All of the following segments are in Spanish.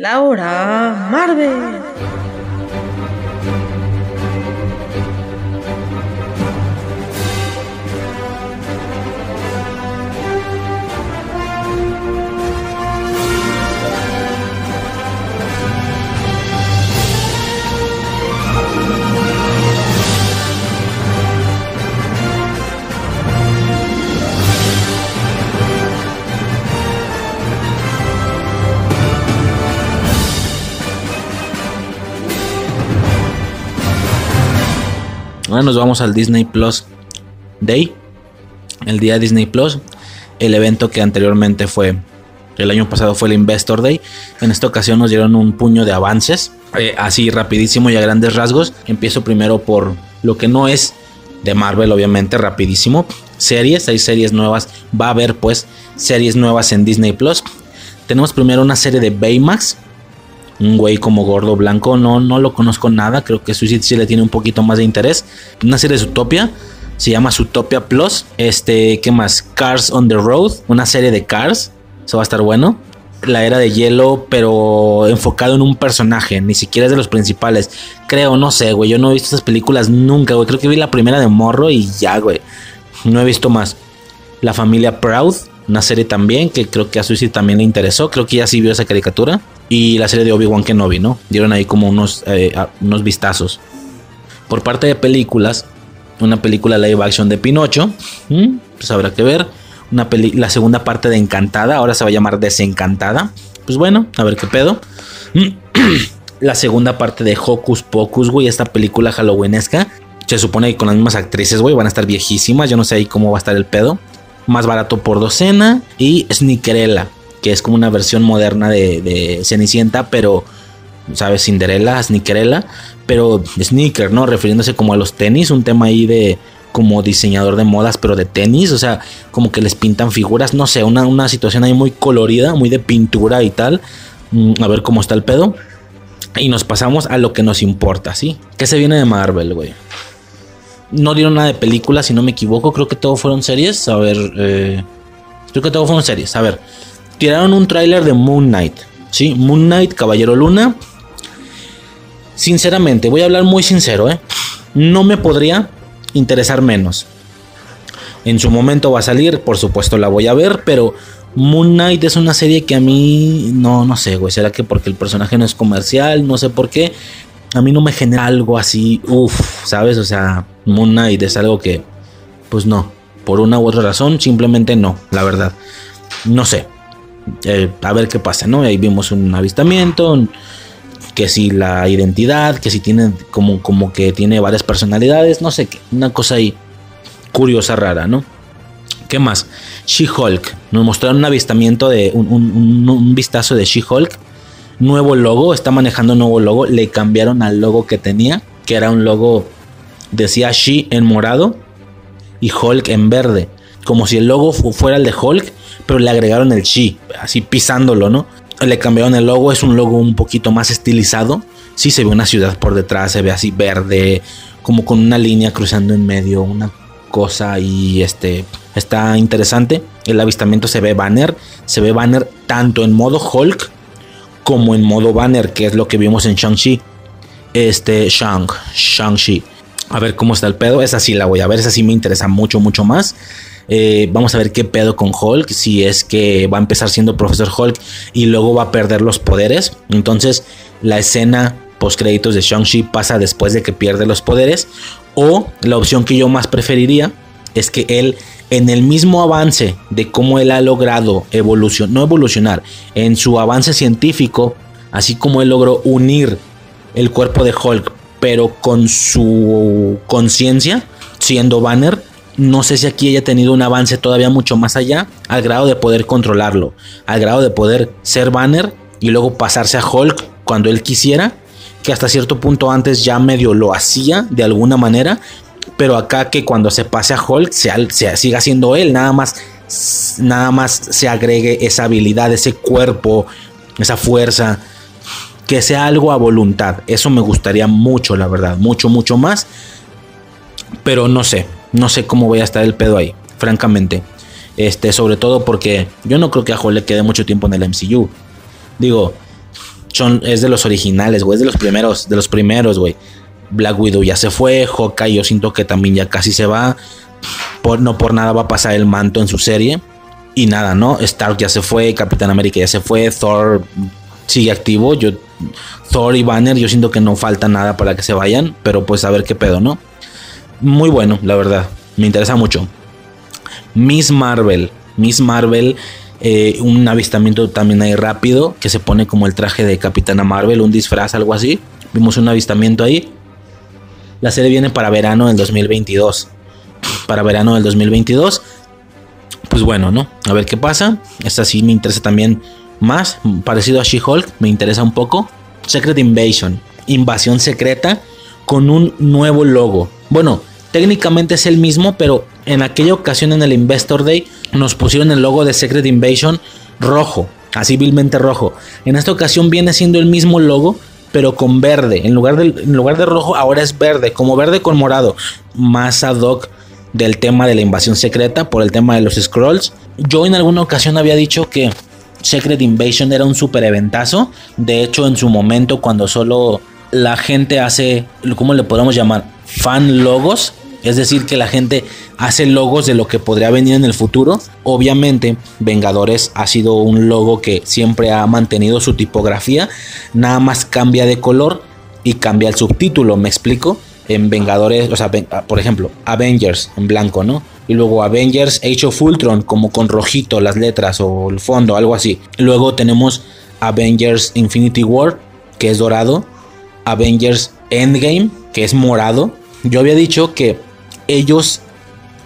Laura Marvel. Ahora nos vamos al Disney Plus Day. El día Disney Plus. El evento que anteriormente fue. El año pasado fue el Investor Day. En esta ocasión nos dieron un puño de avances. eh, así rapidísimo y a grandes rasgos. Empiezo primero por lo que no es de Marvel, obviamente, rapidísimo. Series, hay series nuevas. Va a haber pues series nuevas en Disney Plus. Tenemos primero una serie de Baymax un güey como gordo blanco. No, no lo conozco nada. Creo que Suicide sí le tiene un poquito más de interés. Una serie de Zootopia. Se llama Zootopia Plus. Este, ¿qué más? Cars on the Road. Una serie de Cars. Eso va a estar bueno. La era de hielo, pero enfocado en un personaje. Ni siquiera es de los principales. Creo, no sé, güey. Yo no he visto esas películas nunca, güey. Creo que vi la primera de Morro y ya, güey. No he visto más. La familia Proud. Una serie también que creo que a Suicide también le interesó. Creo que ya sí vio esa caricatura. Y la serie de Obi-Wan Kenobi, ¿no? Dieron ahí como unos, eh, unos vistazos. Por parte de películas, una película live action de Pinocho. Pues habrá que ver. Una peli la segunda parte de Encantada. Ahora se va a llamar Desencantada. Pues bueno, a ver qué pedo. la segunda parte de Hocus Pocus, güey. Esta película halloweenesca. Se supone que con las mismas actrices, güey. Van a estar viejísimas. Yo no sé ahí cómo va a estar el pedo. Más barato por docena. Y Snickerella. Que es como una versión moderna de, Cenicienta. Pero, ¿sabes? Cinderella, Snickerella. Pero sneaker, ¿no? Refiriéndose como a los tenis. Un tema ahí de como diseñador de modas, pero de tenis. O sea, como que les pintan figuras. No sé, una, una situación ahí muy colorida, muy de pintura y tal. Mm, A ver cómo está el pedo. Y nos pasamos a lo que nos importa, ¿sí? ¿Qué se viene de Marvel, güey? No dieron nada de películas, si no me equivoco. Creo que todo fueron series. A ver, eh, creo que todo fueron series. A ver, tiraron un tráiler de Moon Knight, ¿sí? Moon Knight, Caballero Luna. Sinceramente, voy a hablar muy sincero, ¿eh? No me podría interesar menos. En su momento va a salir, por supuesto la voy a ver, pero Moon Knight es una serie que a mí no, no sé, güey. ¿Será que porque el personaje no es comercial? No sé por qué. A mí no me genera algo así, uff, ¿sabes? O sea, Moon Knight es algo que, pues no, por una u otra razón, simplemente no, la verdad. No sé. Eh, a ver qué pasa, ¿no? Ahí vimos un avistamiento, que si la identidad, que si tiene como, como que tiene varias personalidades, no sé qué, una cosa ahí curiosa, rara, ¿no? ¿Qué más? She-Hulk. Nos mostraron un avistamiento de un, un- un- vistazo de She-Hulk. Nuevo logo, está manejando un nuevo logo. Le cambiaron al logo que tenía, que era un logo, decía She en morado y Hulk en verde. Como si el logo fu- fuera el de Hulk, pero le agregaron el She, así pisándolo, ¿no? Le cambiaron el logo, es un logo un poquito más estilizado. Sí se ve una ciudad por detrás, se ve así verde, como con una línea cruzando en medio, una cosa y este está interesante. El avistamiento se ve banner, se ve banner tanto en modo Hulk como en modo banner, que es lo que vimos en Shang-Chi. Este Shang, Shang-Chi. A ver cómo está el pedo. Esa sí la voy a ver, esa sí me interesa mucho, mucho más. Eh, vamos a ver qué pedo con Hulk. Si es que va a empezar siendo Profesor Hulk y luego va a perder los poderes. Entonces, la escena post créditos de Shang-Chi pasa después de que pierde los poderes. O la opción que yo más preferiría es que él, en el mismo avance de cómo él ha logrado evolucionar, no evolucionar, en su avance científico, así como él logró unir el cuerpo de Hulk, pero con su conciencia, siendo Banner, no sé si aquí haya tenido un avance todavía mucho más allá, al grado de poder controlarlo, al grado de poder ser Banner y luego pasarse a Hulk cuando él quisiera, que hasta cierto punto antes ya medio lo hacía de alguna manera, pero acá que cuando se pase a Hulk se, se siga siendo él, nada más, nada más se agregue esa habilidad, ese cuerpo, esa fuerza, que sea algo a voluntad. Eso me gustaría mucho, la verdad, mucho, mucho más. Pero no sé, no sé cómo voy a estar el pedo ahí, francamente. Este, sobre todo porque yo no creo que a le quede mucho tiempo en el MCU. Digo, son, es de los originales, güey, es de los primeros, de los primeros, güey. Black Widow ya se fue, Hawkeye yo siento que también ya casi se va. Por, no por nada va a pasar el manto en su serie. Y nada, ¿no? Stark ya se fue, Capitán América ya se fue, Thor sigue activo. Yo, Thor y Banner, yo siento que no falta nada para que se vayan, pero pues a ver qué pedo, ¿no? Muy bueno, la verdad. Me interesa mucho. Miss Marvel. Miss Marvel, eh, un avistamiento también ahí rápido, que se pone como el traje de Capitana Marvel, un disfraz, algo así. Vimos un avistamiento ahí. La serie viene para verano del 2022. Para verano del 2022. Pues bueno, ¿no? A ver qué pasa. Esta sí me interesa también más. Parecido a She-Hulk, me interesa un poco. Secret Invasion. Invasión secreta con un nuevo logo. Bueno, técnicamente es el mismo, pero en aquella ocasión en el Investor Day nos pusieron el logo de Secret Invasion rojo, así vilmente rojo. En esta ocasión viene siendo el mismo logo, pero con verde. En lugar, de, en lugar de rojo, ahora es verde, como verde con morado. Más ad hoc del tema de la invasión secreta por el tema de los scrolls. Yo en alguna ocasión había dicho que Secret Invasion era un super eventazo. De hecho, en su momento, cuando solo la gente hace, ¿cómo le podemos llamar? Fan logos. Es decir, que la gente hace logos de lo que podría venir en el futuro. Obviamente, Vengadores ha sido un logo que siempre ha mantenido su tipografía. Nada más cambia de color y cambia el subtítulo, ¿me explico? En Vengadores, o sea, por ejemplo, Avengers en blanco, ¿no? Y luego Avengers Age of Ultron, como con rojito las letras o el fondo, algo así. Luego tenemos Avengers Infinity War, que es dorado. Avengers Endgame, que es morado. Yo había dicho que ellos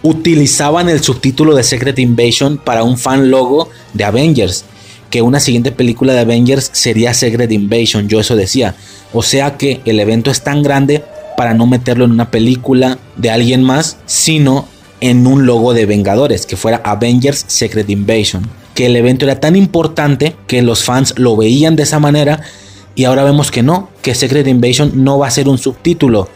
utilizaban el subtítulo de Secret Invasion para un fan logo de Avengers. Que una siguiente película de Avengers sería Secret Invasion, yo eso decía. O sea que el evento es tan grande para no meterlo en una película de alguien más, sino en un logo de Vengadores, que fuera Avengers Secret Invasion. Que el evento era tan importante que los fans lo veían de esa manera y ahora vemos que no, que Secret Invasion no va a ser un subtítulo,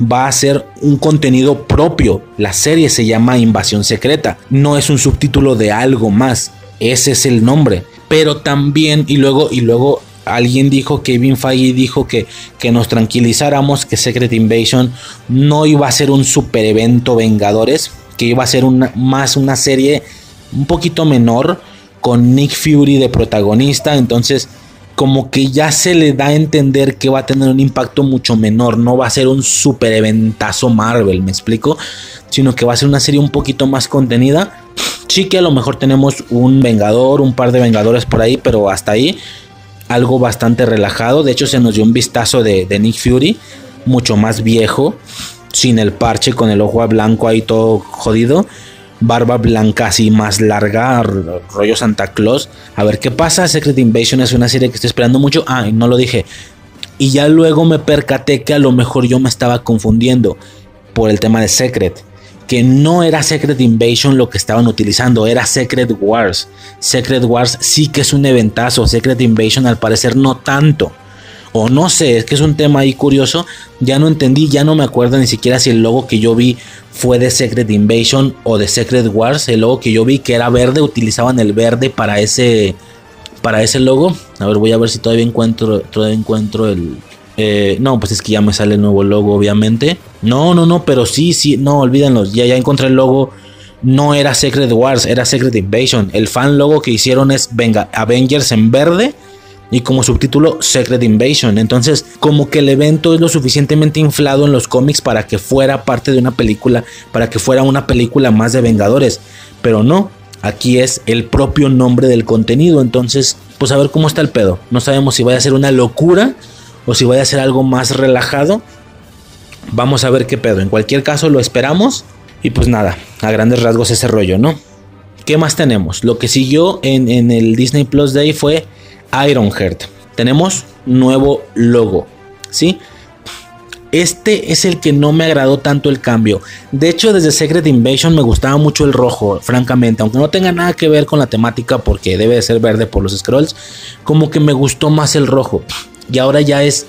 va a ser un contenido propio. La serie se llama Invasión Secreta, no es un subtítulo de algo más. Ese es el nombre. Pero también, y luego, y luego alguien dijo, Kevin Feige dijo que, que nos tranquilizáramos que Secret Invasion no iba a ser un super evento Vengadores, que iba a ser una, más una serie un poquito menor con Nick Fury de protagonista. Entonces, como que ya se le da a entender que va a tener un impacto mucho menor, no va a ser un super eventazo Marvel, me explico, sino que va a ser una serie un poquito más contenida. Sí que a lo mejor tenemos un Vengador, un par de Vengadores por ahí, pero hasta ahí algo bastante relajado. De hecho se nos dio un vistazo de, de Nick Fury, mucho más viejo, sin el parche, con el ojo blanco ahí todo jodido barba blanca así más larga, rollo Santa Claus. A ver qué pasa. Secret Invasion es una serie que estoy esperando mucho. Ah, no lo dije. Y ya luego me percaté que a lo mejor yo me estaba confundiendo por el tema de Secret. Que no era Secret Invasion lo que estaban utilizando, era Secret Wars. Secret Wars sí que es un eventazo, Secret Invasion al parecer no tanto o no sé, es que es un tema ahí curioso, ya no entendí, ya no me acuerdo ni siquiera si el logo que yo vi fue de Secret Invasion o de Secret Wars, el logo que yo vi que era verde, utilizaban el verde para ese para ese logo. A ver, voy a ver si todavía encuentro todavía encuentro el eh, no, pues es que ya me sale el nuevo logo, obviamente. No, no, no, pero sí, sí, no, olvídenlo. Ya, ya encontré el logo. No era Secret Wars, era Secret Invasion. El fan logo que hicieron es venga, Avengers en verde y como subtítulo Secret Invasion. Entonces, como que el evento es lo suficientemente inflado en los cómics para que fuera parte de una película, para que fuera una película más de Vengadores. Pero no, aquí es el propio nombre del contenido. Entonces, pues a ver cómo está el pedo. No sabemos si vaya a ser una locura o si vaya a ser algo más relajado. Vamos a ver qué pedo. En cualquier caso, lo esperamos. Y pues nada, a grandes rasgos ese rollo, ¿no? ¿Qué más tenemos? Lo que siguió en, en el Disney Plus Day fue Ironheart. Tenemos nuevo logo, ¿sí? Este es el que no me agradó tanto el cambio. De hecho, desde Secret Invasion me gustaba mucho el rojo, francamente. Aunque no tenga nada que ver con la temática porque debe de ser verde por los scrolls. Como que me gustó más el rojo. Y ahora ya es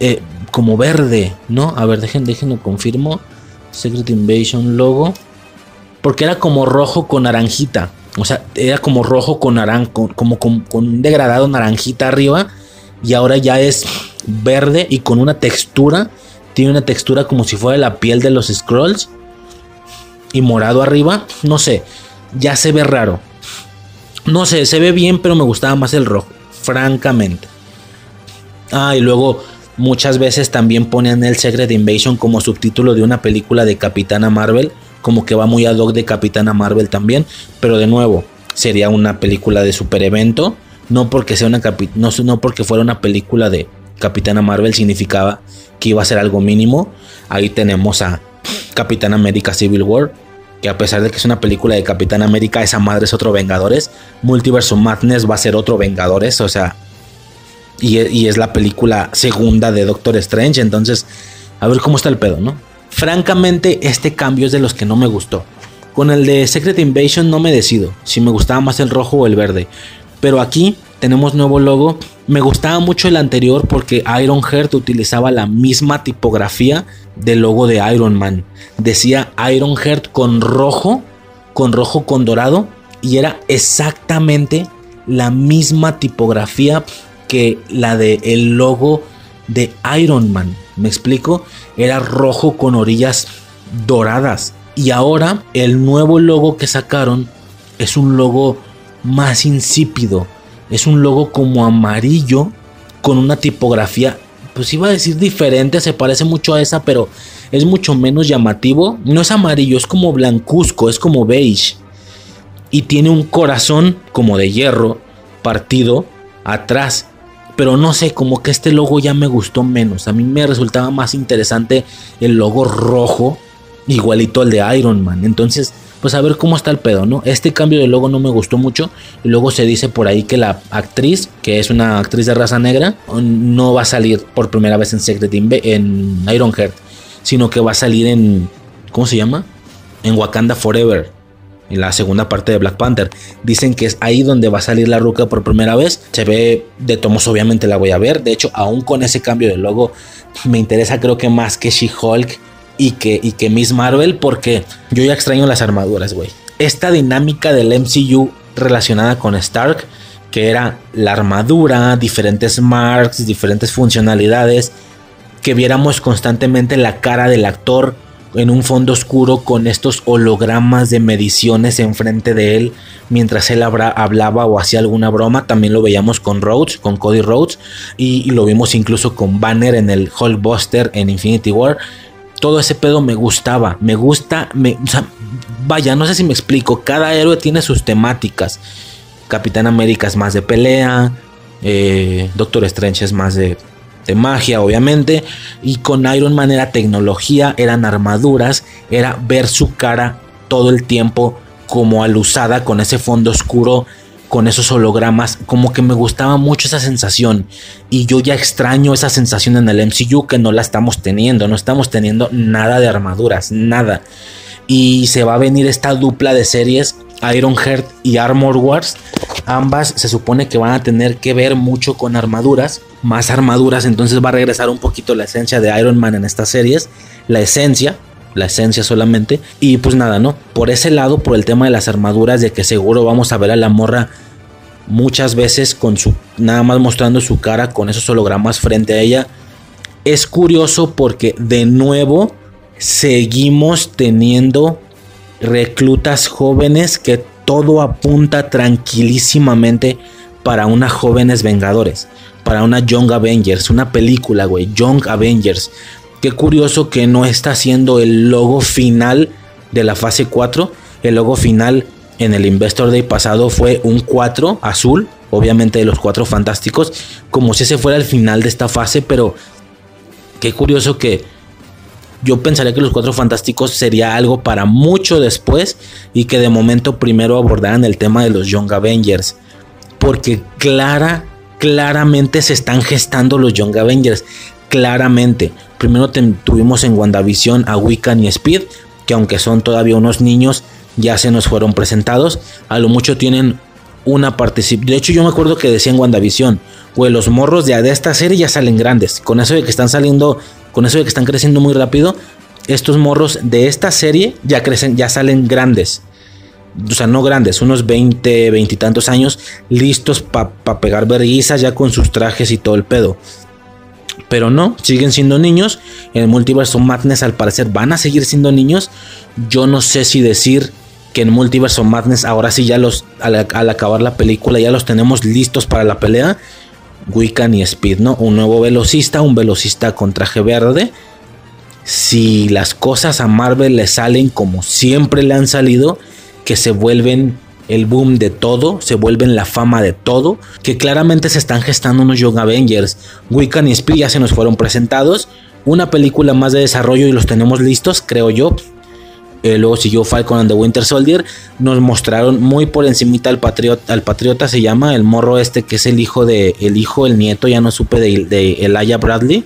eh, como verde, ¿no? A ver, dejen, déjenlo confirmo. Secret Invasion logo. Porque era como rojo con naranjita. O sea, era como rojo con naranjo, como con, un degradado naranjita arriba. y ahora ya es verde y con una textura, tiene una textura como si fuera la piel de los scrolls y morado arriba, no sé, ya se ve raro. No sé, se ve bien, pero me gustaba más el rojo, francamente. Ah, y luego muchas veces también ponen el Secret Invasion como subtítulo de una película de Capitana Marvel, como que va muy ad hoc de Capitana Marvel también, pero de nuevo, sería una película de super evento, no porque sea una no, no porque fuera una película de Capitana Marvel significaba que iba a ser algo mínimo. Ahí tenemos a Capitán América Civil War, que a pesar de que es una película de Capitán América, esa madre es otro Vengadores. Multiverse Madness va a ser otro Vengadores, o sea, y, y es la película segunda de Doctor Strange, entonces, a ver cómo está el pedo, ¿no? Francamente, este cambio es de los que no me gustó. Con el de Secret Invasion no me decido si me gustaba más el rojo o el verde. Pero aquí tenemos nuevo logo. Me gustaba mucho el anterior porque Ironheart utilizaba la misma tipografía del logo de Iron Man. Decía Ironheart con rojo, con rojo con dorado y era exactamente la misma tipografía que la de el logo de Iron Man. ¿Me explico? Era rojo con orillas doradas. Y ahora el nuevo logo que sacaron es un logo más insípido. Es un logo como amarillo con una tipografía, pues iba a decir diferente, se parece mucho a esa, pero es mucho menos llamativo. No es amarillo, es como blancuzco, es como beige. Y tiene un corazón como de hierro partido atrás. Pero no sé, como que este logo ya me gustó menos. A mí me resultaba más interesante el logo rojo igualito al de Iron Man. Entonces, pues a ver cómo está el pedo, ¿no? Este cambio de logo no me gustó mucho. Y luego se dice por ahí que la actriz, que es una actriz de raza negra, no va a salir por primera vez en Secret Inve en Ironheart, sino que va a salir en ¿cómo se llama? En Wakanda Forever. En la segunda parte de Black Panther. Dicen que es ahí donde va a salir la ruca por primera vez. Se ve de tomos, obviamente la voy a ver. De hecho, aún con ese cambio de logo, me interesa creo que más que She-Hulk y que, y que Miss Marvel, porque yo ya extraño las armaduras, güey. Esta dinámica del MCU relacionada con Stark, que era la armadura, diferentes marks, diferentes funcionalidades, que viéramos constantemente la cara del actor en un fondo oscuro con estos hologramas de mediciones enfrente de él mientras él hablaba o hacía alguna broma. También lo veíamos con Rhodes, con Cody Rhodes, y, lo vimos incluso con Banner en el Hulkbuster en Infinity War todo ese pedo me gustaba. Me gusta, vaya, no sé si me explico. Cada héroe tiene sus temáticas. Capitán América es más de pelea. Eh, Doctor Strange es más de, de magia, obviamente. Y con Iron Man era tecnología, eran armaduras, era ver su cara todo el tiempo como alusada con ese fondo oscuro con esos hologramas, como que me gustaba mucho esa sensación y yo ya extraño esa sensación en el MCU que no la estamos teniendo, no estamos teniendo nada de armaduras, nada. Y se va a venir esta dupla de series Ironheart y Armor Wars. Ambas se supone que van a tener que ver mucho con armaduras, más armaduras, entonces va a regresar un poquito la esencia de Iron Man en estas series, la esencia, la esencia solamente. Y pues nada, ¿no? Por ese lado, por el tema de las armaduras, de que seguro vamos a ver a la morra muchas veces con su, nada más mostrando su cara con esos hologramas frente a ella. Es curioso porque de nuevo seguimos teniendo reclutas jóvenes que todo apunta tranquilísimamente para una jóvenes vengadores, para una Young Avengers, una película, güey, Young Avengers. Qué curioso que no está siendo el logo final de la fase 4. El logo final en el Investor Day pasado fue un 4 azul, obviamente de los 4 fantásticos, como si ese fuera el final de esta fase, pero qué curioso que yo pensaría que los 4 fantásticos sería algo para mucho después y que de momento primero abordaran el tema de los Young Avengers, porque clara, claramente se están gestando los Young Avengers, claramente. Primero tuvimos en WandaVision a Wiccan y Speed, que aunque son todavía unos niños, ya se nos fueron presentados. A lo mucho tienen una participación. De hecho, yo me acuerdo que decía en WandaVision, los morros de, de esta serie ya salen grandes. Con eso de que están saliendo, con eso de que están creciendo muy rápido, estos morros de esta serie ya crecen, ya salen grandes. O sea, no grandes, unos 20, 20 y tantos años, listos para pegar verguizas ya con sus trajes y todo el pedo. Pero no, siguen siendo niños. En el Multiverso Madness al parecer van a seguir siendo niños. Yo no sé si decir que en Multiverso Madness ahora sí ya los, al, acabar la película, ya los tenemos listos para la pelea. Wiccan y Speed, ¿no? Un nuevo velocista, un velocista con traje verde. Si las cosas a Marvel le salen como siempre le han salido, que se vuelven el boom de todo, se vuelven la fama de todo, que claramente se están gestando unos Young Avengers. Wiccan y Speed ya se nos fueron presentados, una película más de desarrollo y los tenemos listos, creo yo. Eh, luego siguió Falcon and the Winter Soldier. Nos mostraron muy por encimita al patriota, al patriota se llama el morro este que es el hijo de el hijo, el nieto, ya no supe de, de Bradley,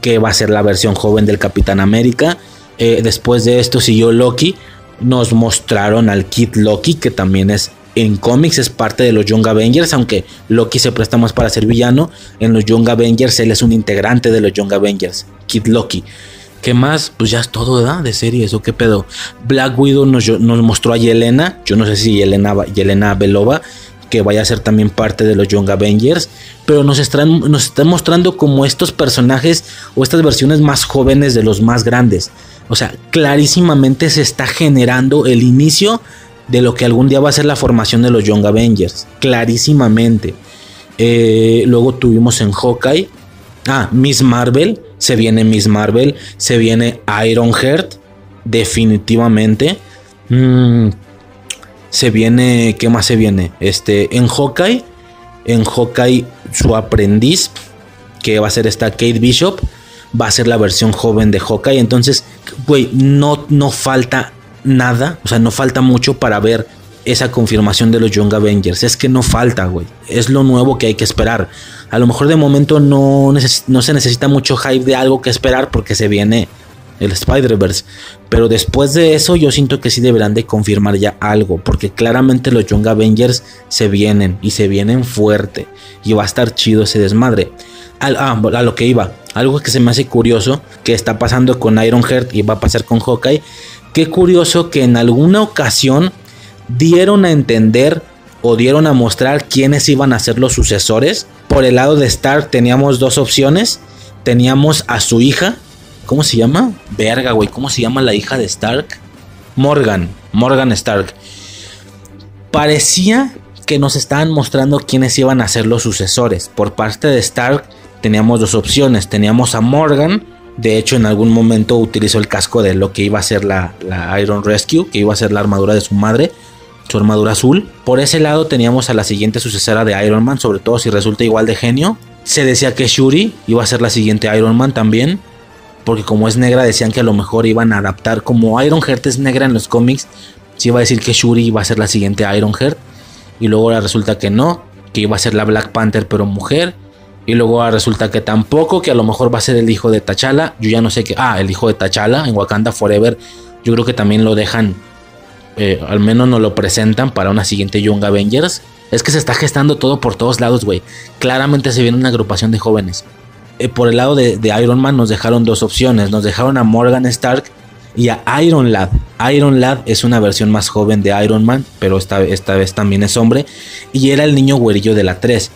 que va a ser la versión joven del Capitán América. Eh, después de esto siguió Loki nos mostraron al Kid Loki, que también es en cómics, es parte de los Young Avengers, aunque Loki se presta más para ser villano. En los Young Avengers él es un integrante de los Young Avengers, Kid Loki. ¿Qué más? Pues ya es todo. De series, ¿o qué pedo? Black Widow nos, nos mostró a Yelena. Yo no sé si Yelena, Yelena Belova, que vaya a ser también parte de los Young Avengers. Pero nos están, nos están mostrando como estos personajes o estas versiones más jóvenes de los más grandes. O sea, clarísimamente se está generando el inicio de lo que algún día va a ser la formación de los Young Avengers. Clarísimamente. Eh, luego tuvimos en Hawkeye. Ah, Miss Marvel. Se viene Miss Marvel. Se viene Ironheart. Definitivamente. Mm, se viene. ¿Qué más se viene? Este. En Hawkeye. En Hawkeye. Su aprendiz. Que va a ser esta Kate Bishop va a ser la versión joven de Hawkeye. Entonces, güey, no, no falta nada, o sea, no falta mucho para ver esa confirmación de los Young Avengers. Es que no falta, güey. Es lo nuevo que hay que esperar. A lo mejor de momento no, no se necesita mucho hype de algo que esperar porque se viene el Spider-Verse. Pero después de eso yo siento que sí deberán de confirmar ya algo. Porque claramente los Young Avengers se vienen y se vienen fuerte. Y va a estar chido ese desmadre. Ah, a lo que iba. Algo que se me hace curioso que está pasando con Ironheart y va a pasar con Hawkeye. Qué curioso que en alguna ocasión dieron a entender o dieron a mostrar quiénes iban a ser los sucesores. Por el lado de Stark teníamos dos opciones. Teníamos a su hija. ¿Cómo se llama? Verga, güey. ¿Cómo se llama la hija de Stark? Morgan. Morgan Stark. Parecía que nos estaban mostrando quiénes iban a ser los sucesores. Por parte de Stark teníamos dos opciones. Teníamos a Morgan, de hecho en algún momento utilizó el casco de lo que iba a ser la, Iron Rescue, que iba a ser la armadura de su madre, su armadura azul. Por ese lado teníamos a la siguiente sucesora de Iron Man, sobre todo si resulta igual de genio. Se decía que Shuri iba a ser la siguiente Iron Man también. Porque como es negra decían que a lo mejor iban a adaptar. Como Iron Heart es negra en los cómics. Se iba a decir que Shuri iba a ser la siguiente Iron Heart. Y luego resulta que no. Que iba a ser la Black Panther pero mujer. Y luego resulta que tampoco, que a lo mejor va a ser el hijo de T'Challa. Yo ya no sé qué. Ah, el hijo de T'Challa en Wakanda Forever. Yo creo que también lo dejan. Eh, al menos nos lo presentan para una siguiente Young Avengers. Es que se está gestando todo por todos lados, güey. Claramente se viene una agrupación de jóvenes. Eh, por el lado de, Iron Man nos dejaron dos opciones. Nos dejaron a Morgan Stark y a Iron Lad. Iron Lad es una versión más joven de Iron Man, pero esta, esta vez también es hombre. Y era el niño güerillo de la 3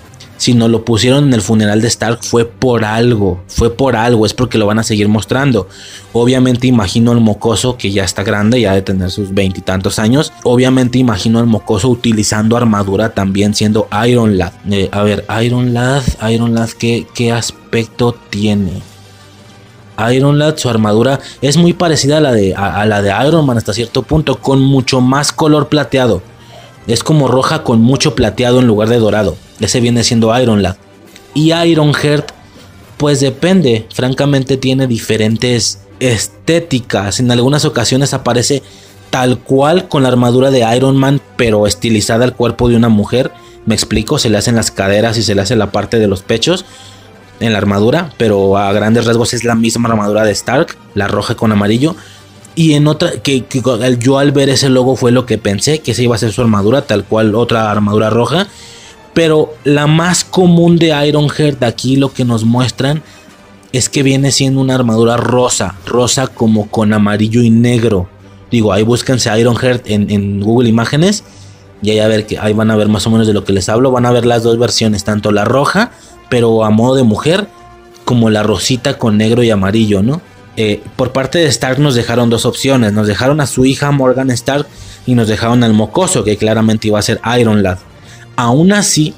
si no lo pusieron en el funeral de Stark fue por algo, fue por algo, es porque lo van a seguir mostrando. Obviamente imagino al mocoso que ya está grande, ya de tener sus veintitantos años. Obviamente imagino al mocoso utilizando armadura también siendo Iron Lad. Eh, a ver, Iron Lad, Iron Lad, ¿qué, ¿qué aspecto tiene? Iron Lad, su armadura es muy parecida a la, de, a la de Iron Man hasta cierto punto, con mucho más color plateado. Es como roja con mucho plateado en lugar de dorado. Ese viene siendo Iron Lad. Y Ironheart, pues depende. Francamente tiene diferentes estéticas. En algunas ocasiones aparece tal cual con la armadura de Iron Man, pero estilizada al cuerpo de una mujer. Me explico, se le hacen las caderas y se le hace la parte de los pechos en la armadura, pero a grandes rasgos es la misma armadura de Stark, la roja con amarillo. Y en otra, que, yo al ver ese logo fue lo que pensé, que esa iba a ser su armadura, tal cual otra armadura roja. Pero la más común de Ironheart aquí lo que nos muestran es que viene siendo una armadura rosa, rosa como con amarillo y negro. Digo, ahí búsquense Ironheart en, en Google Imágenes y ahí, a ver que, ahí van a ver más o menos de lo que les hablo. Van a ver las dos versiones, tanto la roja, pero a modo de mujer, como la rosita con negro y amarillo, ¿no? Eh, por parte de Stark nos dejaron dos opciones. Nos dejaron a su hija Morgan Stark y nos dejaron al mocoso, que claramente iba a ser Iron Lad. Aún así,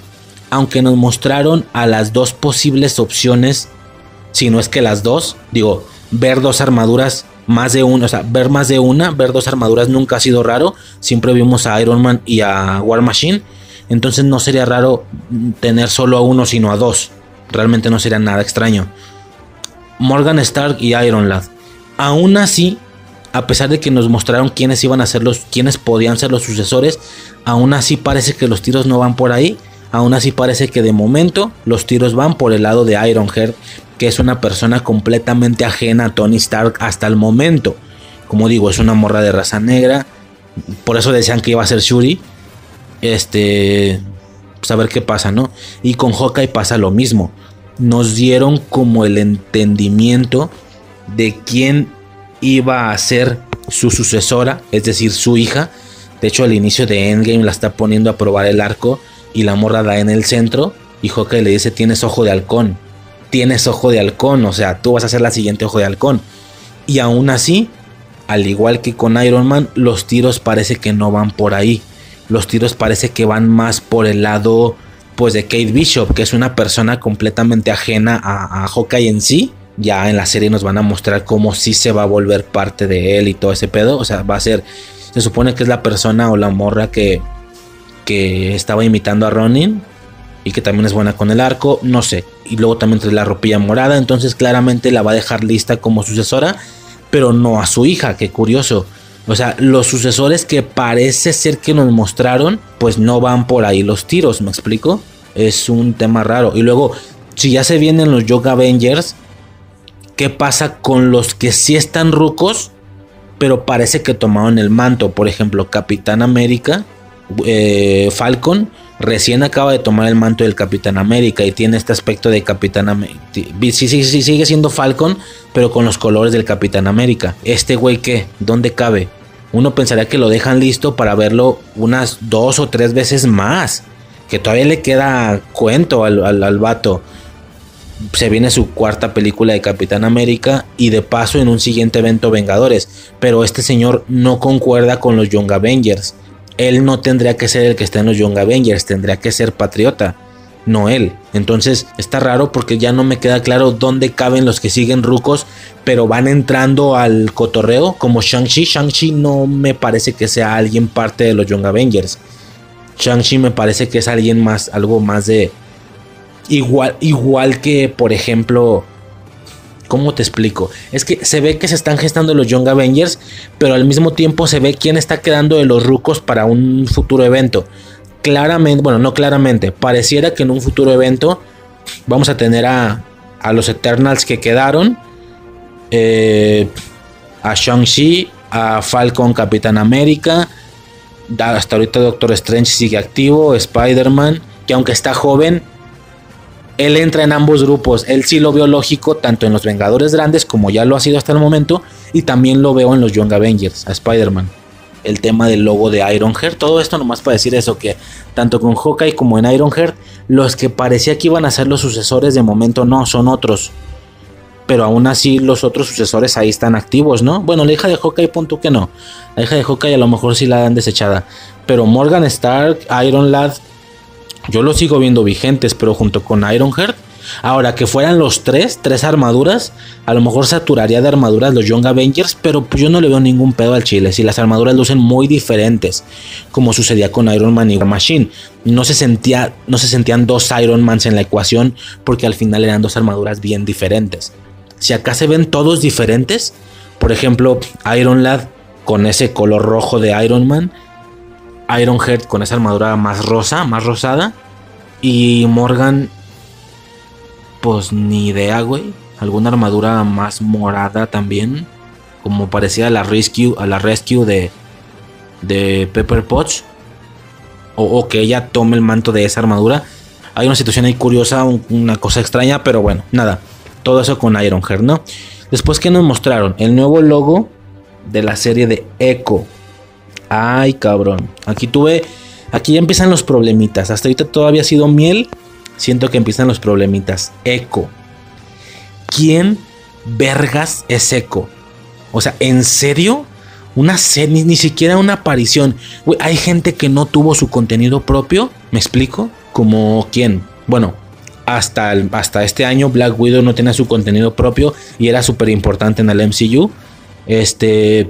aunque nos mostraron a las dos posibles opciones, si no es que las dos, digo, ver dos armaduras, más de una, o sea, ver más de una, ver dos armaduras nunca ha sido raro. Siempre vimos a Iron Man y a War Machine. Entonces no sería raro tener solo a uno, sino a dos. Realmente no sería nada extraño. Morgan Stark y Iron Lad. Aún así, a pesar de que nos mostraron quiénes iban a ser los, quiénes podían ser los sucesores, aún así parece que los tiros no van por ahí. Aún así parece que de momento los tiros van por el lado de Ironheart, que es una persona completamente ajena a Tony Stark hasta el momento. Como digo, es una morra de raza negra. Por eso decían que iba a ser Shuri. Este, saber pues qué pasa, ¿no? Y con Hawkeye pasa lo mismo. Nos dieron como el entendimiento de quién iba a ser su sucesora, es decir, su hija. De hecho, al inicio de Endgame la está poniendo a probar el arco y la morra da en el centro y Hawkeye le dice, tienes ojo de halcón, tienes ojo de halcón, o sea, tú vas a ser la siguiente ojo de halcón. Y aún así, al igual que con Iron Man, los tiros parece que no van por ahí. Los tiros parece que van más por el lado pues de Kate Bishop, que es una persona completamente ajena a, a Hawkeye en sí ya en la serie nos van a mostrar cómo sí se va a volver parte de él y todo ese pedo. O sea, va a ser. Se supone que es la persona o la morra que, que estaba imitando a Ronin y que también es buena con el arco. No sé. Y luego también trae la ropilla morada. Entonces, claramente la va a dejar lista como sucesora, pero no a su hija. Qué curioso. O sea, los sucesores que parece ser que nos mostraron, pues no van por ahí los tiros, ¿me explico? Es un tema raro. Y luego, si ya se vienen los Yoga Avengers, qué pasa con los que sí están rucos, pero parece que tomaron el manto. Por ejemplo, Capitán América, eh, Falcon, recién acaba de tomar el manto del Capitán América y tiene este aspecto de Capitán América. Sí, sí, sí, sigue siendo Falcon, pero con los colores del Capitán América. Este güey, ¿qué? ¿Dónde cabe? Uno pensaría que lo dejan listo para verlo unas dos o tres veces más. Que todavía le queda cuento al, al, al vato se viene su cuarta película de Capitán América y de paso en un siguiente evento Vengadores. Pero este señor no concuerda con los Young Avengers. Él no tendría que ser el que está en los Young Avengers, tendría que ser Patriota, no él. Entonces está raro porque ya no me queda claro dónde caben los que siguen rucos, pero van entrando al cotorreo como Shang-Chi. Shang-Chi no me parece que sea alguien parte de los Young Avengers. Shang-Chi me parece que es alguien más, algo más de, Igual, igual que, por ejemplo, ¿cómo te explico? Es que se ve que se están gestando los Young Avengers, pero al mismo tiempo se ve quién está quedando de los rucos para un futuro evento. Claramente, bueno, no claramente, pareciera que en un futuro evento vamos a tener a, a los Eternals que quedaron, eh, a Shang-Chi, a Falcon, Capitán América, hasta ahorita Doctor Strange sigue activo, Spider-Man, que aunque está joven, él entra en ambos grupos. Él sí lo veo lógico, tanto en los Vengadores Grandes, como ya lo ha sido hasta el momento, y también lo veo en los Young Avengers, a Spider-Man. El tema del logo de Ironheart, todo esto nomás para decir eso, que tanto con Hawkeye como en Ironheart, los que parecía que iban a ser los sucesores de momento no, son otros. Pero aún así los otros sucesores ahí están activos, ¿no? Bueno, la hija de Hawkeye, punto que no. La hija de Hawkeye a lo mejor sí la dan desechada. Pero Morgan Stark, Iron Lad, yo lo sigo viendo vigentes, pero junto con Ironheart. Ahora que fueran los tres, tres armaduras, a lo mejor saturaría de armaduras los Young Avengers, pero yo no le veo ningún pedo al chile. Si las armaduras lucen muy diferentes, como sucedía con Iron Man y War Machine, no se, sentía, no se sentían dos Iron Mans en la ecuación, porque al final eran dos armaduras bien diferentes. Si acá se ven todos diferentes, por ejemplo, Iron Lad con ese color rojo de Iron Man Ironheart con esa armadura más rosa, más rosada. Y Morgan, pues ni idea, güey. Alguna armadura más morada también. Como parecía a la Rescue, la Rescue de, de Pepper Potts. O, que ella tome el manto de esa armadura. Hay una situación ahí curiosa, una cosa extraña, pero bueno, nada. Todo eso con Ironheart, ¿no? Después que nos mostraron el nuevo logo de la serie de Echo. Ay, cabrón. Aquí tuve. Aquí ya empiezan los problemitas. Hasta ahorita todavía ha sido miel. Siento que empiezan los problemitas. Echo. ¿Quién vergas es Echo? O sea, ¿en serio? Una serie, ni, siquiera una aparición. hay gente que no tuvo su contenido propio. ¿Me explico? Como quién. Bueno, hasta, hasta este año Black Widow no tenía su contenido propio y era súper importante en el MCU. Este.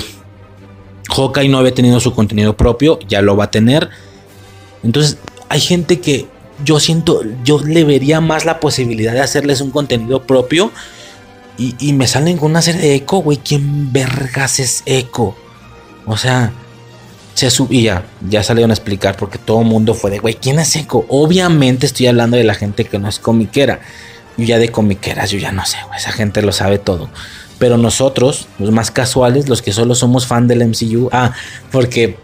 Hawkeye no había tenido su contenido propio, ya lo va a tener. Entonces, hay gente que yo siento, yo le vería más la posibilidad de hacerles un contenido propio. Y, me salen con una serie de eco, güey. ¿Quién vergas es eco? O sea, se subía, ya salieron a explicar porque todo el mundo fue de, güey, ¿quién es eco? Obviamente estoy hablando de la gente que no es comiquera. Yo ya de comiqueras, yo ya no sé, güey. Esa gente lo sabe todo. Pero nosotros, los más casuales, los que solo somos fan del MCU, ah, porque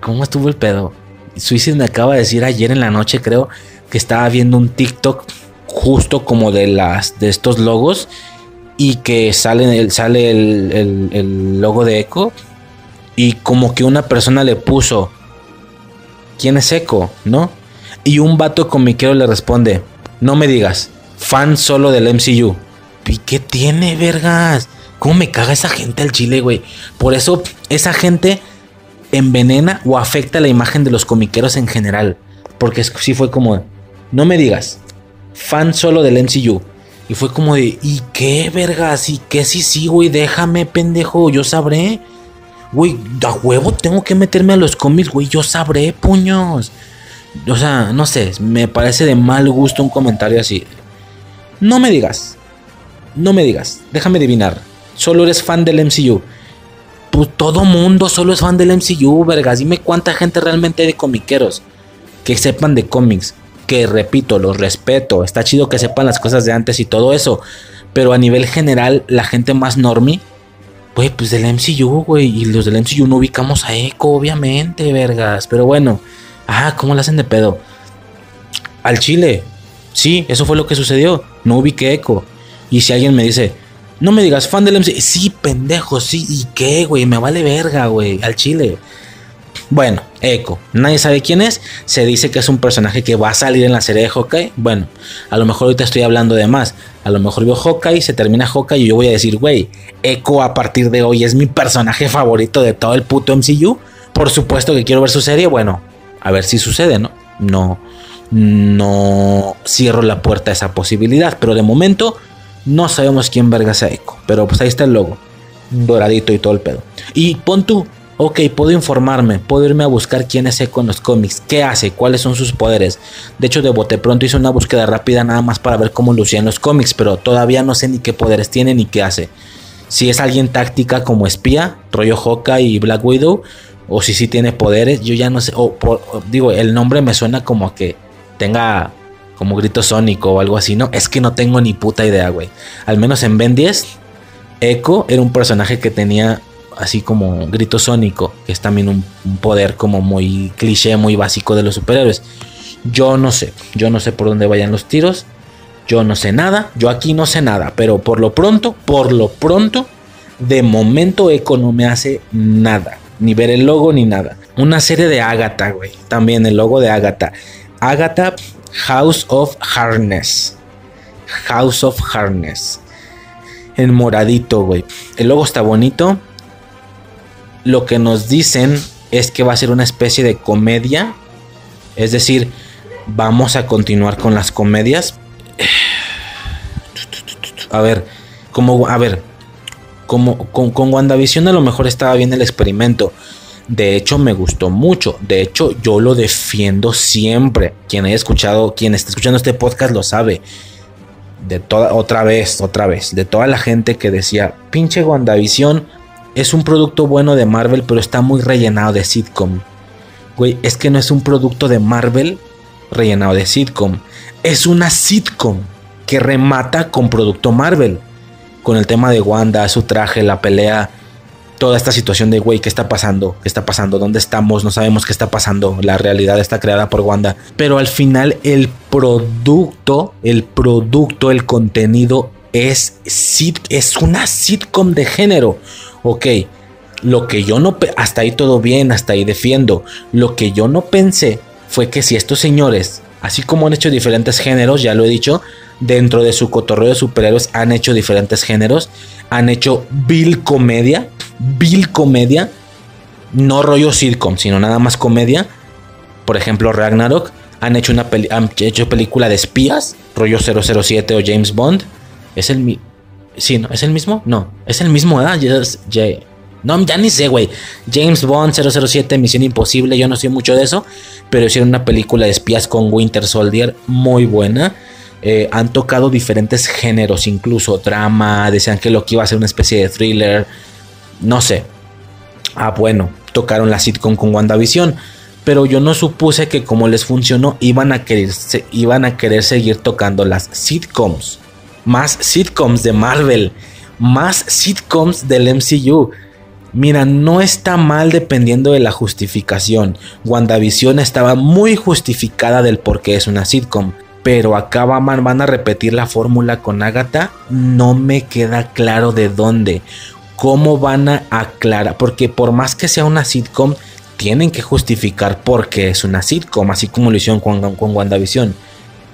¿cómo estuvo el pedo? Suicide me acaba de decir ayer en la noche, creo, que estaba viendo un TikTok justo como de las de estos logos y que sale, el, sale el, el logo de Echo y como que una persona le puso ¿Quién es Echo? ¿No? Y un vato comiquero le responde, no me digas, fan solo del MCU. ¿Y qué tiene, vergas? ¿Cómo me caga esa gente al chile, güey? Por eso esa gente envenena o afecta la imagen de los comiqueros en general. Porque sí fue como, no me digas, fan solo del MCU. Y fue como de, ¿y qué, vergas? ¿Y qué sí, sí, güey? Déjame, pendejo, yo sabré. Güey, a huevo tengo que meterme a los cómics, güey, yo sabré, puños. O sea, no sé, me parece de mal gusto un comentario así. No me digas, no me digas, déjame adivinar. Solo eres fan del MCU. Pues todo mundo solo es fan del MCU, vergas. Dime cuánta gente realmente de comiqueros que sepan de cómics. Que repito, los respeto. Está chido que sepan las cosas de antes y todo eso. Pero a nivel general, la gente más normie, güey, pues del MCU, güey. Y los del MCU no ubicamos a Echo, obviamente, vergas. Pero bueno, ah, ¿cómo le hacen de pedo? Al Chile, sí, eso fue lo que sucedió. No ubiqué Echo. Y si alguien me dice, no me digas fan del MC, sí, pendejo, sí, ¿y qué, güey? Me vale verga, güey, al chile. Bueno, Echo, nadie sabe quién es. Se dice que es un personaje que va a salir en la serie de Hawkeye. Bueno, a lo mejor ahorita estoy hablando de más. A lo mejor veo Hawkeye, se termina Hawkeye y yo voy a decir, güey, Echo a partir de hoy es mi personaje favorito de todo el puto MCU. Por supuesto que quiero ver su serie. Bueno, a ver si sucede, ¿no? No, no cierro la puerta a esa posibilidad. Pero de momento no sabemos quién verga Echo, pero pues ahí está el logo, doradito y todo el pedo. Y pon tú, ok, puedo informarme, puedo irme a buscar quién es Echo en los cómics, qué hace, cuáles son sus poderes. De hecho, de bote pronto hice una búsqueda rápida nada más para ver cómo lucía en los cómics, pero todavía no sé ni qué poderes tiene ni qué hace. Si es alguien táctica como espía, rollo Hawkeye y Black Widow, o si sí tiene poderes, yo ya no sé. O, digo, el nombre me suena como que tenga como grito sónico o algo así, ¿no? Es que no tengo ni puta idea, güey. Al menos en Ben 10, Echo era un personaje que tenía así como grito sónico, que es también un, poder como muy cliché, muy básico de los superhéroes. Yo no sé, yo no sé por dónde vayan los tiros, yo no sé nada, yo aquí no sé nada, pero por lo pronto, por lo pronto, de momento Echo no me hace nada, ni ver el logo ni nada. Una serie de Agatha, güey, también el logo de Agatha. Agatha House of Harness. House of Harness. En moradito, güey. El logo está bonito. Lo que nos dicen es que va a ser una especie de comedia. Es decir, vamos a continuar con las comedias. A ver, como, a ver, como con, con WandaVision a lo mejor estaba bien el experimento. De hecho, me gustó mucho. De hecho, yo lo defiendo siempre. Quien haya escuchado, quien está escuchando este podcast lo sabe. De toda, otra vez, otra vez. De toda la gente que decía, pinche WandaVision es un producto bueno de Marvel, pero está muy rellenado de sitcom. Güey, es que no es un producto de Marvel rellenado de sitcom. Es una sitcom que remata con producto Marvel. Con el tema de Wanda, su traje, la pelea toda esta situación de, güey, ¿qué está pasando? ¿Qué está pasando? ¿Dónde estamos? No sabemos qué está pasando. La realidad está creada por Wanda. Pero al final el producto, el producto, el contenido es, es una sitcom de género. Ok, lo que yo no... Hasta ahí todo bien, hasta ahí defiendo. Lo que yo no pensé fue que si estos señores, así como han hecho diferentes géneros, ya lo he dicho, dentro de su cotorreo de superhéroes han hecho diferentes géneros, han hecho Bill comedia, Bill comedia, no rollo sitcom, sino nada más comedia. Por ejemplo, Ragnarok, han hecho una han hecho película de espías, rollo 007 o James Bond. Es el Sí, ¿no? ¿Es el mismo? No, es el mismo, ¿verdad? no, ya ni sé, güey. James Bond 007, Misión Imposible, yo no sé mucho de eso, pero hicieron una película de espías con Winter Soldier muy buena. Eh, han tocado diferentes géneros, incluso drama, decían que lo que iba a ser una especie de thriller, no sé. Ah, bueno, tocaron la sitcom con WandaVision, pero yo no supuse que como les funcionó iban a querer, iban a querer seguir tocando las sitcoms. Más sitcoms de Marvel, más sitcoms del MCU. Mira, no está mal dependiendo de la justificación. WandaVision estaba muy justificada del por qué es una sitcom pero acá van, a repetir la fórmula con Agatha. No me queda claro de dónde. ¿Cómo van a aclarar? Porque por más que sea una sitcom, tienen que justificar por qué es una sitcom, así como lo hicieron con, con WandaVision.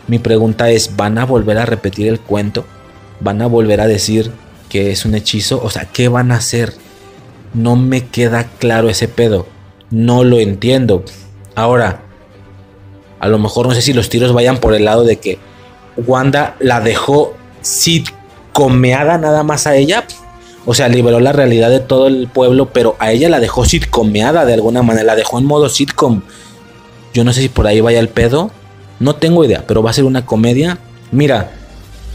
Mi pregunta es, ¿van a volver a repetir el cuento? ¿Van a volver a decir que es un hechizo? O sea, ¿qué van a hacer? No me queda claro ese pedo. No lo entiendo. Ahora, a lo mejor no sé si los tiros vayan por el lado de que Wanda la dejó sitcomeada nada más a ella. O sea, liberó la realidad de todo el pueblo, pero a ella la dejó sitcomeada de alguna manera, la dejó en modo sitcom. Yo no sé si por ahí vaya el pedo, no tengo idea, pero va a ser una comedia. Mira,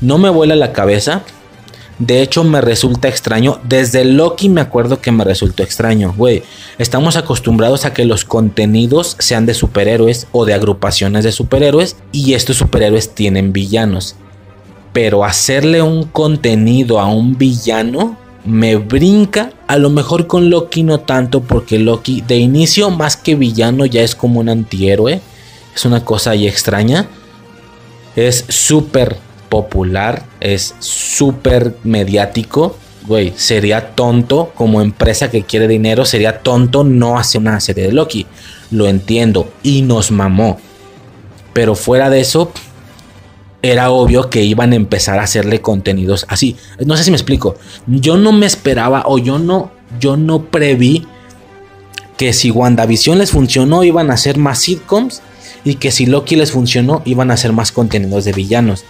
no me vuela la cabeza, de hecho, me resulta extraño. Desde Loki me acuerdo que me resultó extraño. Güey, estamos acostumbrados a que los contenidos sean de superhéroes o de agrupaciones de superhéroes y estos superhéroes tienen villanos. Pero hacerle un contenido a un villano me brinca. A lo mejor con Loki no tanto porque Loki de inicio más que villano ya es como un antihéroe. Es una cosa ahí extraña. Es súper popular, es súper mediático. Güey, sería tonto como empresa que quiere dinero, sería tonto no hacer una serie de Loki. Lo entiendo y nos mamó. Pero fuera de eso, era obvio que iban a empezar a hacerle contenidos así. No sé si me explico. Yo no me esperaba o yo no, yo no preví que si WandaVision les funcionó iban a hacer más sitcoms y que si Loki les funcionó iban a hacer más contenidos de villanos.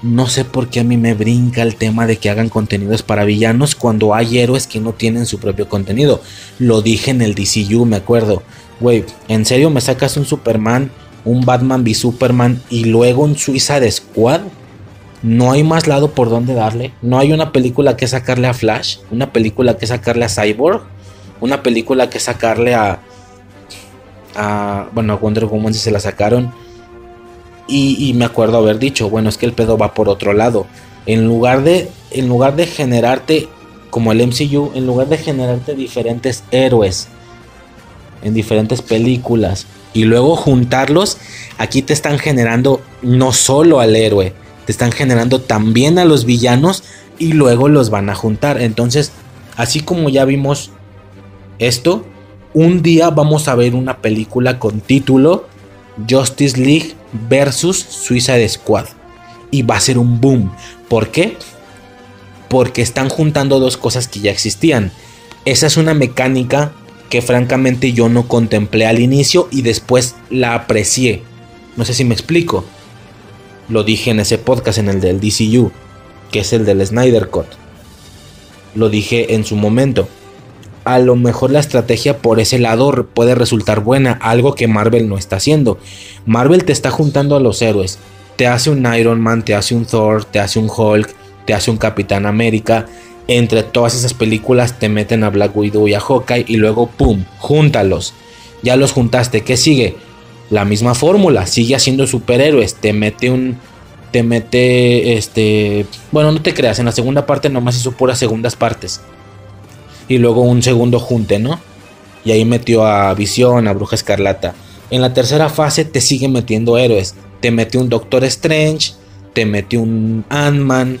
No sé por qué a mí me brinca el tema de que hagan contenidos para villanos cuando hay héroes que no tienen su propio contenido. Lo dije en el DCU, me acuerdo. Güey, ¿en serio me sacas un Superman, un Batman v Superman y luego un Suicide Squad? No hay más lado por donde darle. No hay una película que sacarle a Flash, una película que sacarle a Cyborg, una película que sacarle a. a bueno, a Wonder Woman si se la sacaron y, me acuerdo haber dicho, bueno, es que el pedo va por otro lado. En lugar de, en lugar de generarte, como el MCU, en lugar de generarte diferentes héroes en diferentes películas y luego juntarlos, aquí te están generando no solo al héroe, te están generando también a los villanos y luego los van a juntar. Entonces, así como ya vimos esto, un día vamos a ver una película con título Justice League versus Suicide Squad. Y va a ser un boom. ¿Por qué? Porque están juntando dos cosas que ya existían. Esa es una mecánica que francamente yo no contemplé al inicio y después la aprecié. No sé si me explico. Lo dije en ese podcast, en el del DCU, que es el del Snyder Cut. Lo dije en su momento a lo mejor la estrategia por ese lado puede resultar buena, algo que Marvel no está haciendo. Marvel te está juntando a los héroes, te hace un Iron Man, te hace un Thor, te hace un Hulk, te hace un Capitán América. Entre todas esas películas te meten a Black Widow y a Hawkeye y luego ¡pum! Júntalos. Ya los juntaste, ¿qué sigue? La misma fórmula, sigue haciendo superhéroes, te mete un te mete este, bueno, no te creas, en la segunda parte nomás hizo puras segundas partes y luego un segundo junte, ¿no? Y ahí metió a Visión, a Bruja Escarlata. En la tercera fase te sigue metiendo héroes. Te metió un Doctor Strange, te metió un Ant-Man.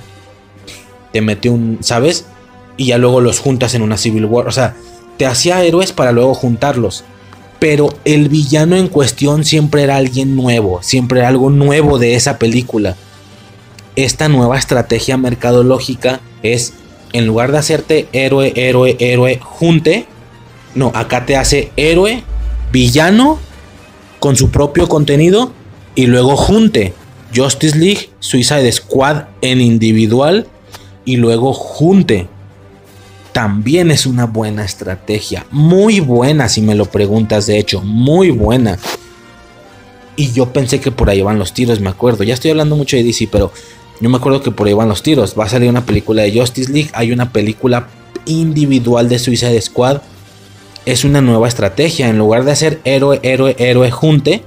Te mete un, ¿sabes? Y ya luego los juntas en una Civil War. O sea, te hacía héroes para luego juntarlos. Pero el villano en cuestión siempre era alguien nuevo, siempre era algo nuevo de esa película. Esta nueva estrategia mercadológica es, en lugar de hacerte héroe, héroe, héroe, junte, no, acá te hace héroe, villano, con su propio contenido, y luego junte. Justice League, Suicide Squad en individual, y luego junte también es una buena estrategia. Muy buena si me lo preguntas, de hecho, muy buena. Y yo pensé que por ahí van los tiros, me acuerdo. Ya estoy hablando mucho de DC, pero yo me acuerdo que por ahí van los tiros. Va a salir una película de Justice League, hay una película individual de Suicide Squad. Es una nueva estrategia. En lugar de hacer héroe, héroe, héroe, junte.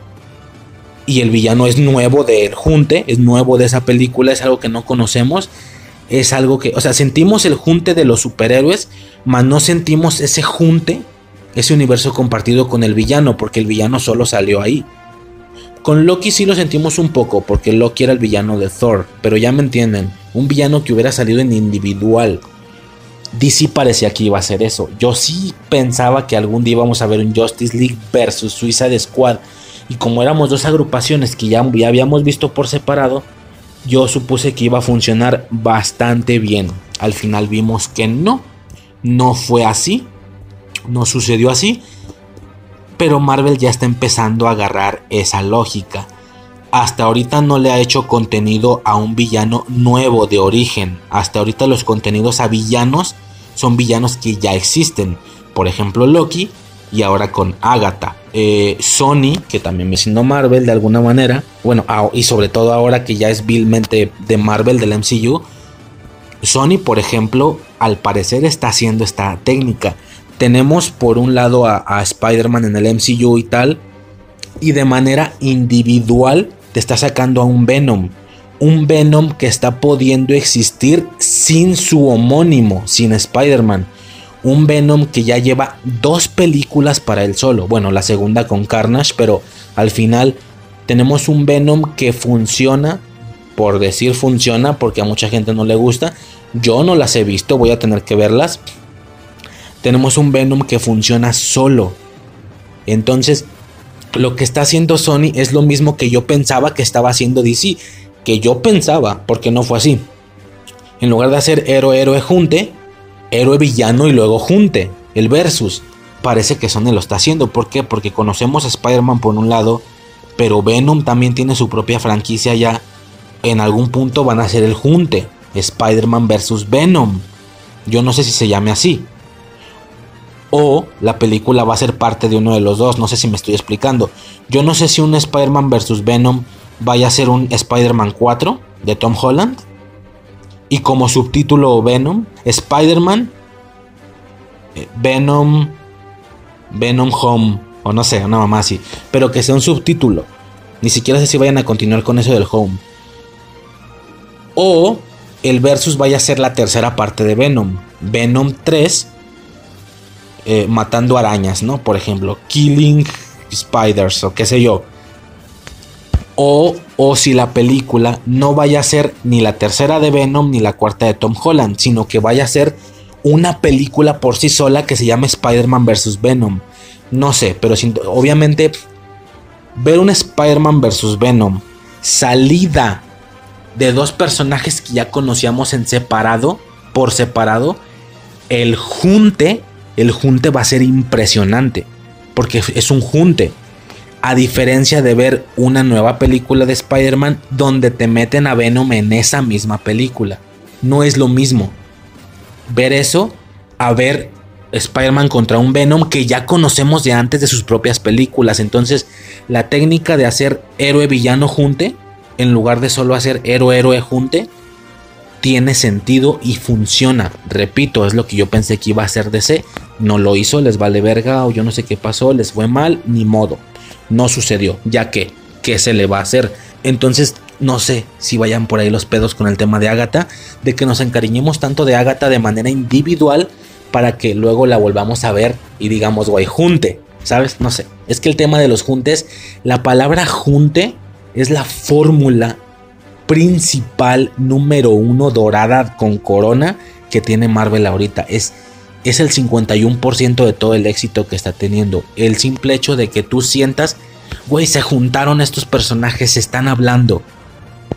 Y el villano es nuevo del junte, es nuevo de esa película, es algo que no conocemos es algo que, o sea, sentimos el junte de los superhéroes, mas no sentimos ese junte, ese universo compartido con el villano, porque el villano solo salió ahí. Con Loki sí lo sentimos un poco, porque Loki era el villano de Thor, pero ya me entienden, un villano que hubiera salido en individual. DC parecía que iba a ser eso. Yo sí pensaba que algún día íbamos a ver un Justice League versus Suicide Squad. Y como éramos dos agrupaciones que ya, ya habíamos visto por separado, yo supuse que iba a funcionar bastante bien. Al final vimos que no, no fue así, no sucedió así, pero Marvel ya está empezando a agarrar esa lógica. Hasta ahorita no le ha hecho contenido a un villano nuevo de origen. Hasta ahorita los contenidos a villanos son villanos que ya existen. Por ejemplo, Loki y ahora con Agatha. Eh, Sony, que también me siendo Marvel de alguna manera, bueno, y sobre todo ahora que ya es vilmente de Marvel del MCU, Sony, por ejemplo, al parecer está haciendo esta técnica. Tenemos por un lado a, a Spider-Man en el MCU y tal, y de manera individual te está sacando a un Venom. Un Venom que está pudiendo existir sin su homónimo, sin Spider-Man un Venom que ya lleva dos películas para él solo. Bueno, la segunda con Carnage, pero al final tenemos un Venom que funciona, por decir funciona, porque a mucha gente no le gusta. Yo no las he visto, voy a tener que verlas. Tenemos un Venom que funciona solo. Entonces, lo que está haciendo Sony es lo mismo que yo pensaba que estaba haciendo DC. Que yo pensaba, porque no fue así. En lugar de hacer héroe, héroe, junte, héroe villano y luego junte el versus. Parece que Sony lo está haciendo. ¿Por qué? Porque conocemos a Spider-Man por un lado, pero Venom también tiene su propia franquicia ya. En algún punto van a hacer el junte. Spider-Man versus Venom. Yo no sé si se llame así. O la película va a ser parte de uno de los dos. No sé si me estoy explicando. Yo no sé si un Spider-Man versus Venom vaya a ser un Spider-Man 4 de Tom Holland y como subtítulo Venom, Spider-Man, eh, Venom, Venom Home, o no sé, una mamá así, pero que sea un subtítulo. Ni siquiera sé si vayan a continuar con eso del Home. O el versus vaya a ser la tercera parte de Venom. Venom 3, eh, matando arañas, ¿no? Por ejemplo, Killing Spiders o qué sé yo. O o si la película no vaya a ser ni la tercera de Venom ni la cuarta de Tom Holland, sino que vaya a ser una película por sí sola que se llama Spider-Man vs. Venom. No sé, pero obviamente ver un Spider-Man vs. Venom salida de dos personajes que ya conocíamos en separado, por separado, el junte, el junte va a ser impresionante, porque es un junte. A diferencia de ver una nueva película de Spider-Man donde te meten a Venom en esa misma película. No es lo mismo. Ver eso a ver Spider-Man contra un Venom que ya conocemos de antes de sus propias películas. Entonces, la técnica de hacer héroe-villano junte, en lugar de solo hacer héroe-héroe junte, tiene sentido y funciona. Repito, es lo que yo pensé que iba a hacer DC. No lo hizo, les vale verga o yo no sé qué pasó, les fue mal, ni modo no sucedió, ya que, ¿qué se le va a hacer? Entonces, no sé si vayan por ahí los pedos con el tema de Agatha, de que nos encariñemos tanto de Agatha de manera individual para que luego la volvamos a ver y digamos, guay, junte, ¿sabes? No sé. Es que el tema de los juntes, la palabra junte es la fórmula principal número uno dorada con corona que tiene Marvel ahorita. Es, es el 51% de todo el éxito que está teniendo. El simple hecho de que tú sientas, güey, se juntaron estos personajes, se están hablando.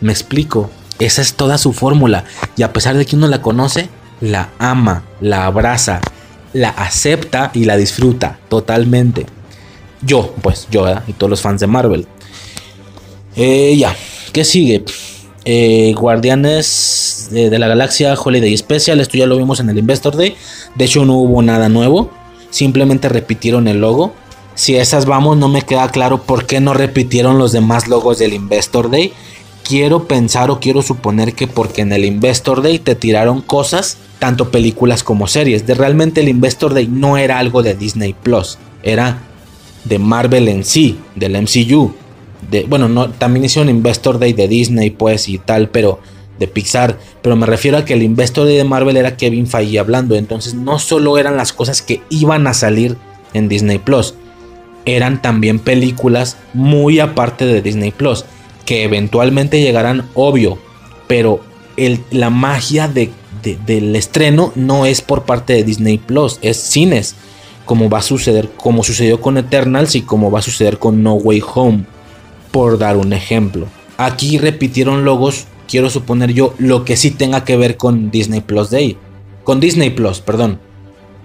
Me explico. Esa es toda su fórmula. Y a pesar de que uno la conoce, la ama, la abraza, la acepta y la disfruta totalmente. Yo, pues, yo, Y todos los fans de Marvel. Eh, ya, ¿qué sigue? Eh, Guardianes de, la Galaxia Holiday Special. Esto ya lo vimos en el Investor Day. De hecho, no hubo nada nuevo. Simplemente repitieron el logo. Si a esas vamos, no me queda claro por qué no repitieron los demás logos del Investor Day. Quiero pensar o quiero suponer que porque en el Investor Day te tiraron cosas, tanto películas como series. De realmente el Investor Day no era algo de Disney Plus, era de Marvel en sí, del MCU. De, bueno, no, también hicieron Investor Day de Disney, pues y tal, pero de Pixar. Pero me refiero a que el Investor de Marvel era Kevin Feige hablando. Entonces no solo eran las cosas que iban a salir en Disney Plus, eran también películas muy aparte de Disney Plus que eventualmente llegarán, obvio, pero la magia de, del estreno no es por parte de Disney Plus, es cines, como va a suceder, como sucedió con Eternals y como va a suceder con No Way Home, por dar un ejemplo. Aquí repitieron logos, quiero suponer yo, lo que sí tenga que ver con Disney Plus Day, con Disney Plus, perdón.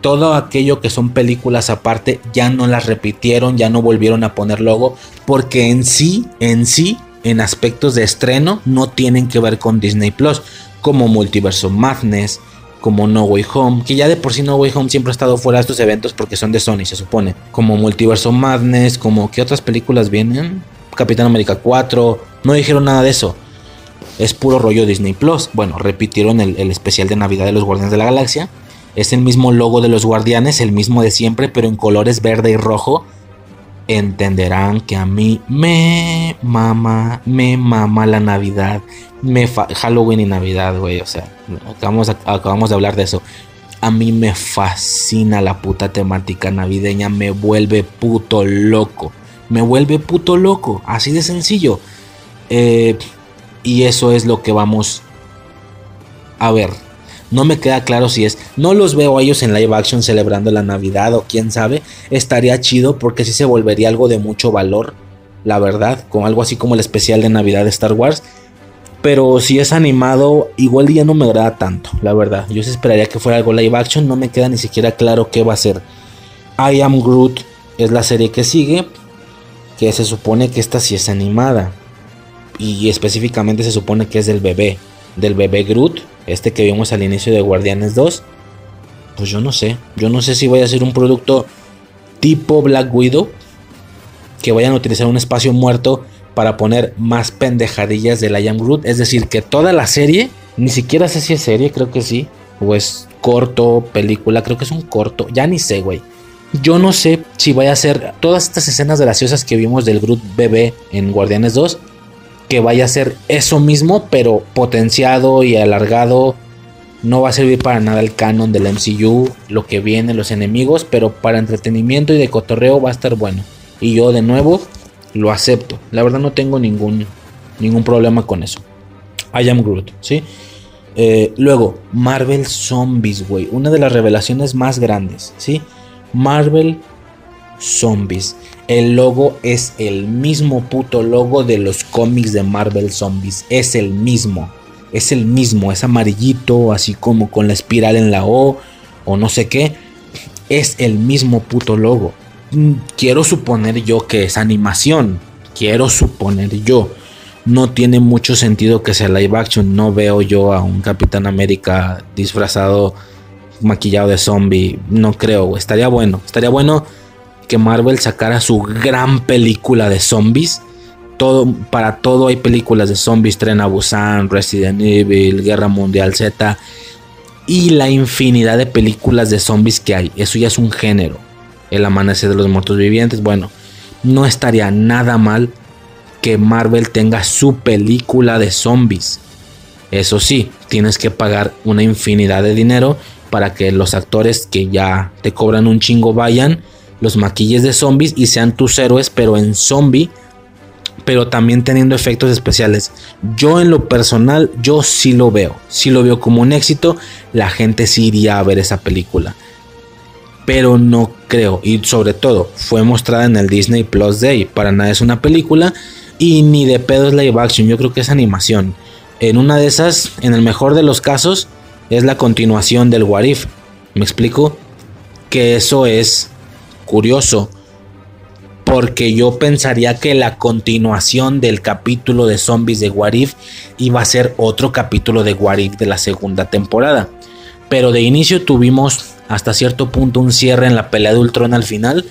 Todo aquello que son películas aparte ya no las repitieron, ya no volvieron a poner logo, porque en sí, en sí, en aspectos de estreno no tienen que ver con Disney Plus, como Multiverso Madness, como No Way Home, que ya de por sí No Way Home siempre ha estado fuera de estos eventos porque son de Sony, se supone, como Multiverso Madness, como que otras películas vienen, Capitán América 4, no dijeron nada de eso. Es puro rollo Disney Plus. Bueno, repitieron el, especial de Navidad de los Guardianes de la Galaxia. Es el mismo logo de los Guardianes, el mismo de siempre, pero en colores verde y rojo entenderán que a mí me mama, me mama la Navidad, me Halloween y Navidad, güey, o sea, acabamos, acabamos de hablar de eso. A mí me fascina la puta temática navideña, me vuelve puto loco, me vuelve puto loco, así de sencillo. Eh, y eso es lo que vamos a ver no me queda claro si es. No los veo a ellos en live action celebrando la Navidad o quién sabe. Estaría chido porque sí se volvería algo de mucho valor. La verdad. Con algo así como el especial de Navidad de Star Wars. Pero si es animado, igual ya no me agrada tanto, la verdad. Yo esperaría que fuera algo live action. No me queda ni siquiera claro qué va a ser. I Am Groot es la serie que sigue. Que se supone que esta sí es animada. Y específicamente se supone que es del bebé. Del bebé Groot este que vimos al inicio de Guardianes 2, pues yo no sé. Yo no sé si voy a ser un producto tipo Black Widow, que vayan a utilizar un espacio muerto para poner más pendejadillas de la Young Groot. Es decir, que toda la serie, ni siquiera sé si es serie, creo que sí, o es corto, película, creo que es un corto, ya ni sé, güey. Yo no sé si vaya a ser todas estas escenas graciosas que vimos del Groot bebé en Guardianes 2 que vaya a ser eso mismo, pero potenciado y alargado. No va a servir para nada el canon del MCU, lo que viene, los enemigos, pero para entretenimiento y de cotorreo va a estar bueno. Y yo de nuevo lo acepto. La verdad no tengo ningún, ningún problema con eso. I am Groot, ¿sí? Eh, luego, Marvel Zombies, güey. Una de las revelaciones más grandes, ¿sí? Marvel Zombies. El logo es el mismo puto logo de los cómics de Marvel Zombies. Es el mismo. Es el mismo. Es amarillito, así como con la espiral en la O o no sé qué. Es el mismo puto logo. Mm, quiero suponer yo que es animación. Quiero suponer yo. No tiene mucho sentido que sea live action. No veo yo a un Capitán América disfrazado, maquillado de zombie. No creo. Estaría bueno. Estaría bueno que Marvel sacara su gran película de zombies. Todo, para todo hay películas de zombies, Tren a Busan, Resident Evil, Guerra Mundial Z y la infinidad de películas de zombies que hay. Eso ya es un género. El amanecer de los muertos vivientes. Bueno, no estaría nada mal que Marvel tenga su película de zombies. Eso sí, tienes que pagar una infinidad de dinero para que los actores que ya te cobran un chingo vayan los maquilles de zombies y sean tus héroes, pero en zombie, pero también teniendo efectos especiales. Yo en lo personal, yo sí lo veo, sí lo veo como un éxito, la gente sí iría a ver esa película. Pero no creo, y sobre todo, fue mostrada en el Disney Plus Day, para nada es una película y ni de pedo es live action, yo creo que es animación. En una de esas, en el mejor de los casos, es la continuación del Warif. ¿Me explico? Que eso es curioso porque yo pensaría que la continuación del capítulo de zombies de Warif iba a ser otro capítulo de Warif de la segunda temporada. Pero de inicio tuvimos hasta cierto punto un cierre en la pelea de Ultron al final,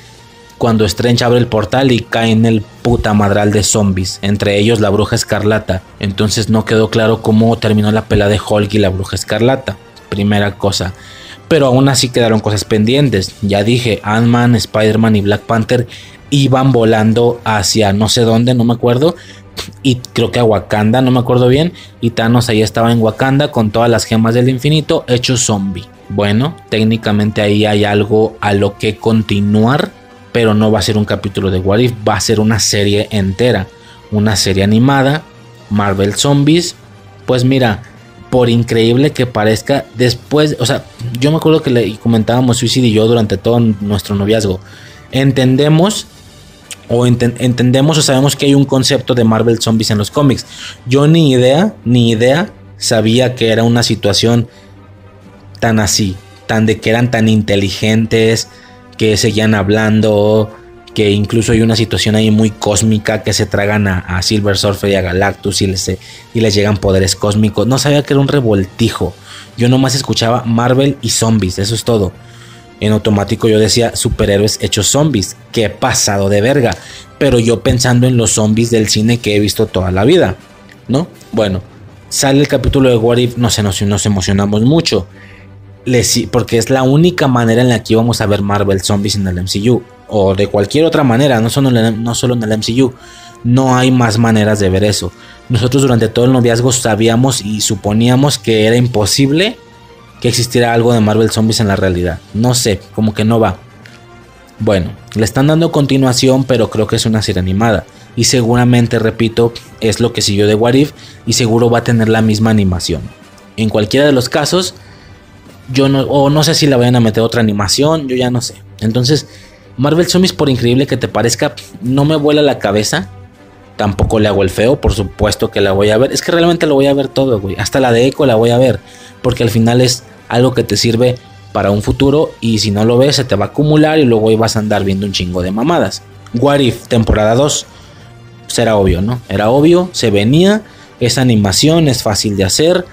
cuando Strange abre el portal y cae en el puta madral de zombies, entre ellos la bruja escarlata. Entonces no quedó claro cómo terminó la pelea de Hulk y la bruja escarlata. Primera cosa pero aún así quedaron cosas pendientes. Ya dije, Ant-Man, Spider-Man y Black Panther iban volando hacia no sé dónde, no me acuerdo. Y creo que a Wakanda, no me acuerdo bien. Y Thanos ahí estaba en Wakanda con todas las gemas del infinito, hecho zombie. Bueno, técnicamente ahí hay algo a lo que continuar, pero no va a ser un capítulo de What If, va a ser una serie entera. Una serie animada, Marvel Zombies. Pues mira, por increíble que parezca, después, o sea, yo me acuerdo que le comentábamos Suicide y yo durante todo nuestro noviazgo. Entendemos o entendemos o sabemos que hay un concepto de Marvel Zombies en los cómics. Yo ni idea, ni idea sabía que era una situación tan así, tan de que eran tan inteligentes, que seguían hablando, que incluso hay una situación ahí muy cósmica que se tragan a, Silver Surfer y a Galactus y les, y les llegan poderes cósmicos. No sabía que era un revoltijo. Yo nomás escuchaba Marvel y zombies, eso es todo en automático yo decía superhéroes hechos zombies. Qué pasado de verga. Pero yo pensando en los zombies del cine que he visto toda la vida. ¿No? Bueno, sale el capítulo de What If, no sé, nos, nos emocionamos mucho. porque es la única manera en la que íbamos a ver Marvel Zombies en el MCU. O de cualquier otra manera, no solo, en el, no solo en el MCU. No hay más maneras de ver eso. Nosotros durante todo el noviazgo sabíamos y suponíamos que era imposible que existiera algo de Marvel Zombies en la realidad. No sé, como que no va. Bueno, le están dando continuación, pero creo que es una serie animada. Y seguramente, repito, es lo que siguió de What If y seguro va a tener la misma animación. En cualquiera de los casos, yo no, o no sé si la vayan a meter otra animación, yo ya no sé. Entonces, Marvel Zombies, por increíble que te parezca, no me vuela la cabeza. Tampoco le hago el feo, por supuesto que la voy a ver. Es que realmente lo voy a ver todo, güey. Hasta la de Echo la voy a ver. Porque al final es algo que te sirve para un futuro y si no lo ves se te va a acumular y luego vas a andar viendo un chingo de mamadas. What If, temporada 2. Será obvio, ¿no? Era obvio, se venía, esa animación es fácil de hacer.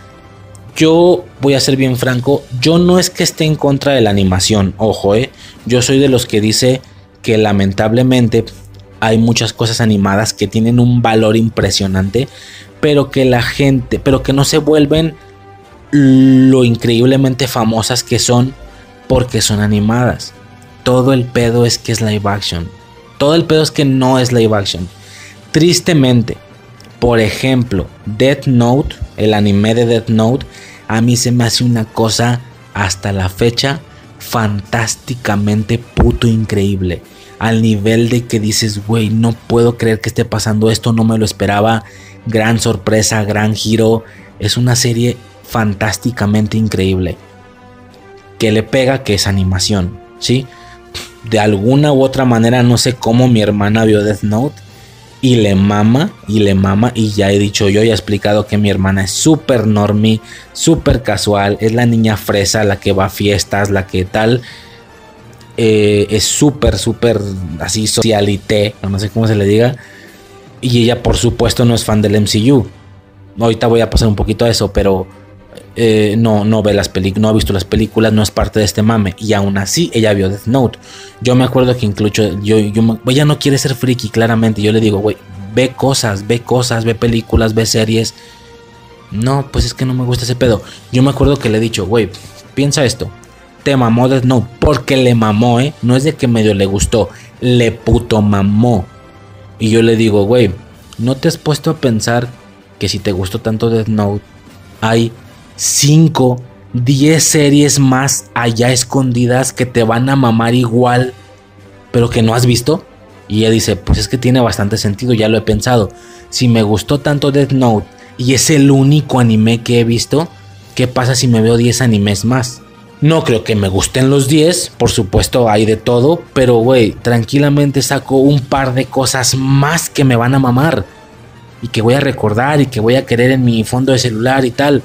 Yo voy a ser bien franco, yo no es que esté en contra de la animación, ojo, eh. Yo soy de los que dice que lamentablemente hay muchas cosas animadas que tienen un valor impresionante, pero que la gente, pero que no se vuelven lo increíblemente famosas que son porque son animadas. Todo el pedo es que es live action. Todo el pedo es que no es live action. Tristemente, por ejemplo, Death Note, el anime de Death Note, a mí se me hace una cosa hasta la fecha fantásticamente puto increíble. Al nivel de que dices, güey, no puedo creer que esté pasando esto, no me lo esperaba. Gran sorpresa, gran giro. Es una serie fantásticamente increíble. Que le pega que es animación, ¿sí? De alguna u otra manera, no sé cómo mi hermana vio Death Note y le mama, y le mama, y ya he dicho yo, y he explicado que mi hermana es súper normie, súper casual, es la niña fresa, la que va a fiestas, la que tal, eh, es súper, súper así socialité, no sé cómo se le diga, y ella por supuesto no es fan del MCU. Ahorita voy a pasar un poquito a eso, pero eh, no, no ve las películas, no ha visto las películas, no es parte de este mame. Y aún así, ella vio Death Note. Yo me acuerdo que incluso yo, ella no quiere ser friki, claramente. Yo le digo, güey, ve cosas, ve cosas, ve películas, ve series. No, pues es que no me gusta ese pedo. Yo me acuerdo que le he dicho, güey, piensa esto. Te mamó Death Note porque le mamó, ¿eh? No es de que medio le gustó, le puto mamó. Y yo le digo, güey, ¿no te has puesto a pensar que si te gustó tanto Death Note, hay 5, 10 series más allá escondidas que te van a mamar igual, pero que no has visto. Y ella dice, pues es que tiene bastante sentido, ya lo he pensado. Si me gustó tanto Death Note y es el único anime que he visto, ¿qué pasa si me veo 10 animes más? No creo que me gusten los 10, por supuesto hay de todo, pero güey, tranquilamente saco un par de cosas más que me van a mamar y que voy a recordar y que voy a querer en mi fondo de celular y tal.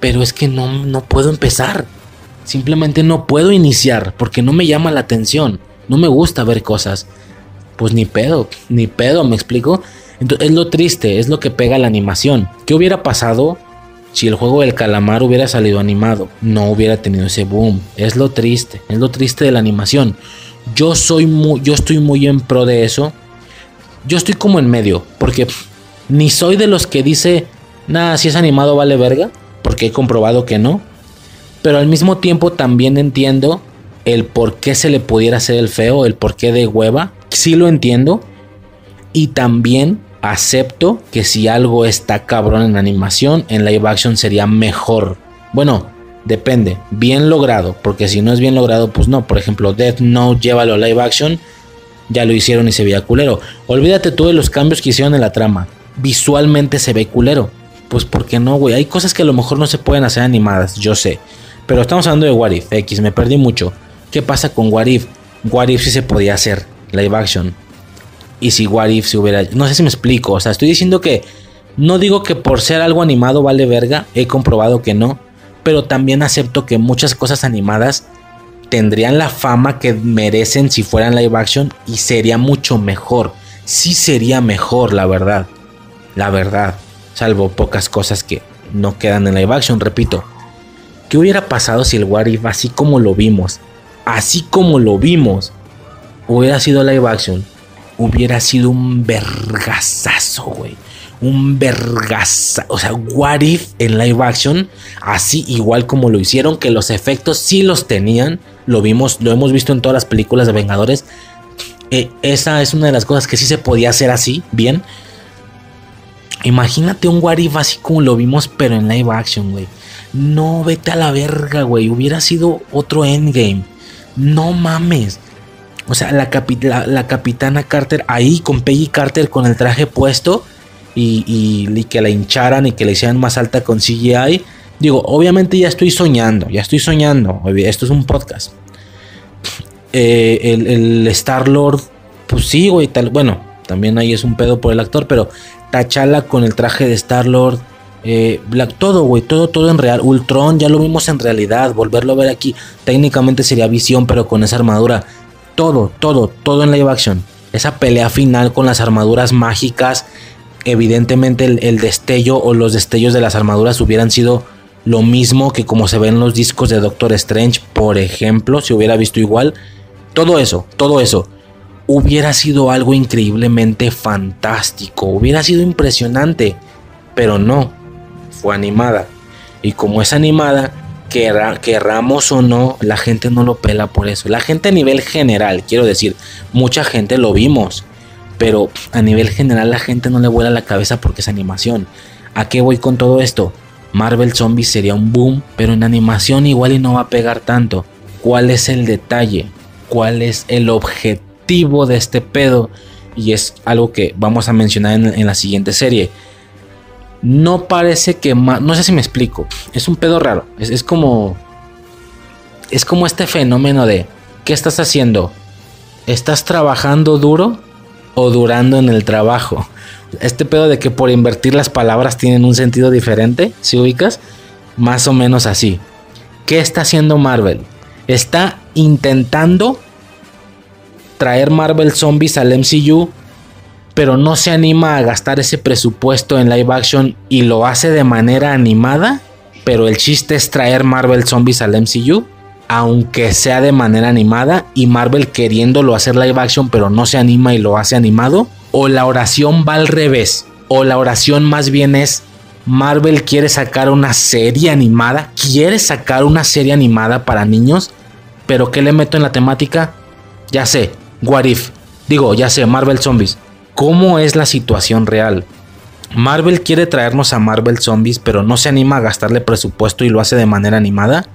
Pero es que no, no puedo empezar. Simplemente no puedo iniciar porque no me llama la atención. No me gusta ver cosas. Pues ni pedo, ni pedo, me explico. Entonces, es lo triste, es lo que pega la animación. ¿Qué hubiera pasado si el juego del calamar hubiera salido animado? No hubiera tenido ese boom. Es lo triste, es lo triste de la animación. Yo soy muy, yo estoy muy en pro de eso. Yo estoy como en medio, porque ni soy de los que dice, nada, si es animado vale verga, he comprobado que no. Pero al mismo tiempo también entiendo el por qué se le pudiera hacer el feo, el por qué de hueva. Sí lo entiendo. Y también acepto que si algo está cabrón en animación, en live action sería mejor. Bueno, depende, bien logrado, porque si no es bien logrado, pues no. Por ejemplo, Death Note, llévalo a live action, ya lo hicieron y se veía culero. Olvídate tú de los cambios que hicieron en la trama. Visualmente se ve culero. Pues porque no, güey. Hay cosas que a lo mejor no se pueden hacer animadas, yo sé. Pero estamos hablando de What If, X, me perdí mucho. ¿Qué pasa con What If? What If sí se podía hacer, live action y si What If se hubiera... No sé si me explico, o sea, estoy diciendo que... No digo que por ser algo animado vale verga, he comprobado que no, pero también acepto que muchas cosas animadas tendrían la fama que merecen si fueran live action y sería mucho mejor. Sí sería mejor, la verdad. La verdad. Salvo pocas cosas que no quedan en live action, repito. ¿Qué hubiera pasado si el What If, así como lo vimos, así como lo vimos, hubiera sido live action? hubiera sido un vergazazo, güey. Un vergazazo. O sea, What If en live action, así igual como lo hicieron, que los efectos sí los tenían. Lo vimos, lo hemos visto en todas las películas de Vengadores. Eh, esa es una de las cosas que sí se podía hacer así, bien. Imagínate un What If así como lo vimos, pero en live action, güey. No, vete a la verga, güey. Hubiera sido otro endgame. No mames. O sea, la, capitana Carter ahí con Peggy Carter con el traje puesto y, que la hincharan y que la hicieran más alta con CGI. Digo, obviamente ya estoy soñando, ya estoy soñando. Esto es un podcast. Eh, el, Star Lord, pues sí, güey, tal. Bueno, también ahí es un pedo por el actor, pero Tachala con el traje de Star Lord. Eh, Black, todo, güey, todo, todo en real. Ultron ya lo vimos en realidad. Volverlo a ver aquí, técnicamente sería visión, pero con esa armadura todo, todo, todo en live action. Esa pelea final con las armaduras mágicas, evidentemente el, destello o los destellos de las armaduras hubieran sido lo mismo que como se ven en los discos de Doctor Strange, por ejemplo, si hubiera visto igual. Todo eso, todo eso, hubiera sido algo increíblemente fantástico, hubiera sido impresionante, pero no, fue animada. Y como es animada, querramos o no, la gente no lo pela por eso. La gente a nivel general, quiero decir, mucha gente lo vimos, pero a nivel general la gente no le vuela la cabeza porque es animación. ¿A qué voy con todo esto? Marvel Zombies sería un boom, pero en animación igual y no va a pegar tanto. ¿Cuál es el detalle? ¿Cuál es el objetivo de este pedo? Y es algo que vamos a mencionar en, la siguiente serie no parece que no sé si me explico, es un pedo raro, es, como, es como este fenómeno de, ¿qué estás haciendo? ¿Estás trabajando duro o durando en el trabajo? Este pedo de que por invertir las palabras tienen un sentido diferente, si ubicas, más o menos así. ¿Qué está haciendo Marvel? Está intentando traer Marvel Zombies al MCU pero no se anima a gastar ese presupuesto en live action y lo hace de manera animada, pero el chiste es traer Marvel Zombies al MCU, aunque sea de manera animada y Marvel queriéndolo hacer live action pero no se anima y lo hace animado, o la oración va al revés, o la oración más bien es Marvel quiere sacar una serie animada, quiere sacar una serie animada para niños, pero ¿qué le meto en la temática? Ya sé, What If. Digo, ya sé, Marvel Zombies cómo es la situación real. Marvel quiere traernos a Marvel Zombies, pero no se anima a gastarle presupuesto y lo hace de manera animada.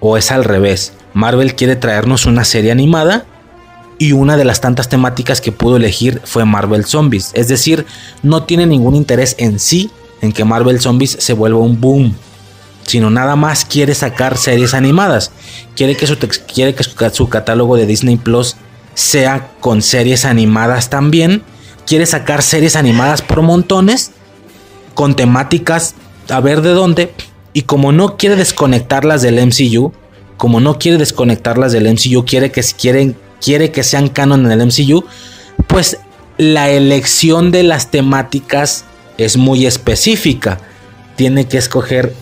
O es al revés. Marvel quiere traernos una serie animada, y una de las tantas temáticas que pudo elegir fue Marvel Zombies. Es decir, no tiene ningún interés en sí en que Marvel Zombies se vuelva un boom, sino nada más quiere sacar series animadas. Quiere que su, quiere que su catálogo de Disney Plus sea con series animadas también. Quiere sacar series animadas por montones, con temáticas a ver de dónde. Y como no quiere desconectarlas del MCU, como no quiere desconectarlas del MCU, quiere que, quiere que sean canon en el MCU, pues la elección de las temáticas es muy específica. Tiene que escoger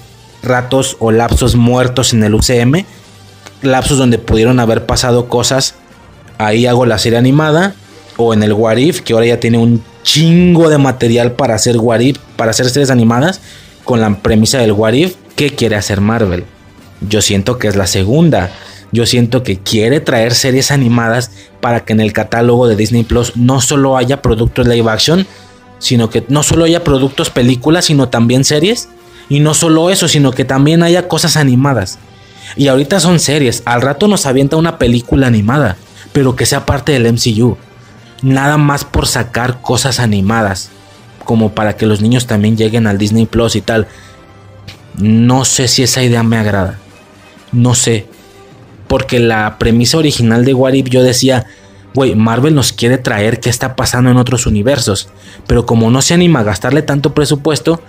ratos o lapsos muertos en el UCM, lapsos donde pudieron haber pasado cosas. Ahí hago la serie animada o en el Warif, que ahora ya tiene un chingo de material para hacer Warif, para hacer series animadas con la premisa del Warif. ¿Qué quiere hacer Marvel? Yo siento que es la segunda. Yo siento que quiere traer series animadas para que en el catálogo de Disney Plus no solo haya productos live action, sino que no solo haya productos películas, sino también series. Y no solo eso, sino que también haya cosas animadas. Y ahorita son series. Al rato nos avienta una película animada, pero que sea parte del MCU. Nada más por sacar cosas animadas, como para que los niños también lleguen al Disney Plus y tal. No sé si esa idea me agrada. No sé. Porque la premisa original de What yo decía, güey, Marvel nos quiere traer qué está pasando en otros universos. Pero como no se anima a gastarle tanto presupuesto,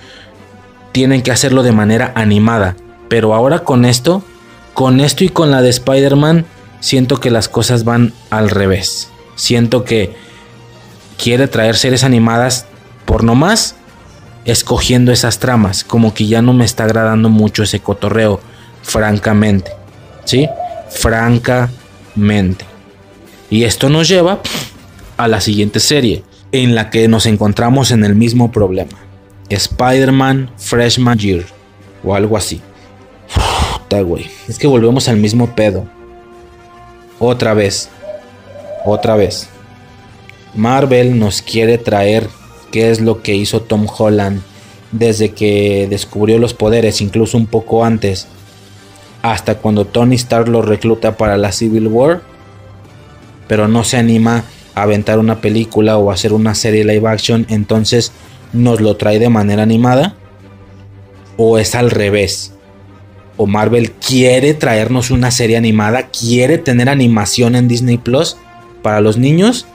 tienen que hacerlo de manera animada. Pero ahora con esto, con esto y con la de Spider-Man, siento que las cosas van al revés. Siento que quiere traer series animadas por no más, escogiendo esas tramas. Como que ya no me está agradando mucho ese cotorreo francamente. ¿Sí? Francamente. Y esto nos lleva a la siguiente serie, en la que nos encontramos en el mismo problema. Spider-Man Freshman Year o algo así. Puta, güey. Es que volvemos al mismo pedo. Otra vez. Otra vez. Marvel nos quiere traer qué es lo que hizo Tom Holland desde que descubrió los poderes, incluso un poco antes, hasta cuando Tony Stark lo recluta para la Civil War, pero no se anima a aventar una película o hacer una serie live action, entonces nos lo trae de manera animada, o es al revés. O Marvel quiere traernos una serie animada, quiere tener animación en Disney Plus para los niños,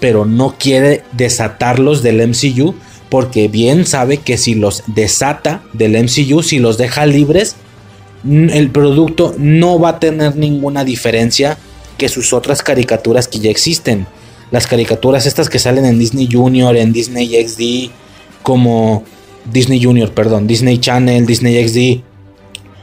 pero no quiere desatarlos del MCU porque bien sabe que si los desata del MCU, si los deja libres, el producto no va a tener ninguna diferencia que sus otras caricaturas que ya existen. Las caricaturas estas que salen en Disney Junior, en Disney XD, como Disney Junior, perdón, Disney Channel, Disney XD,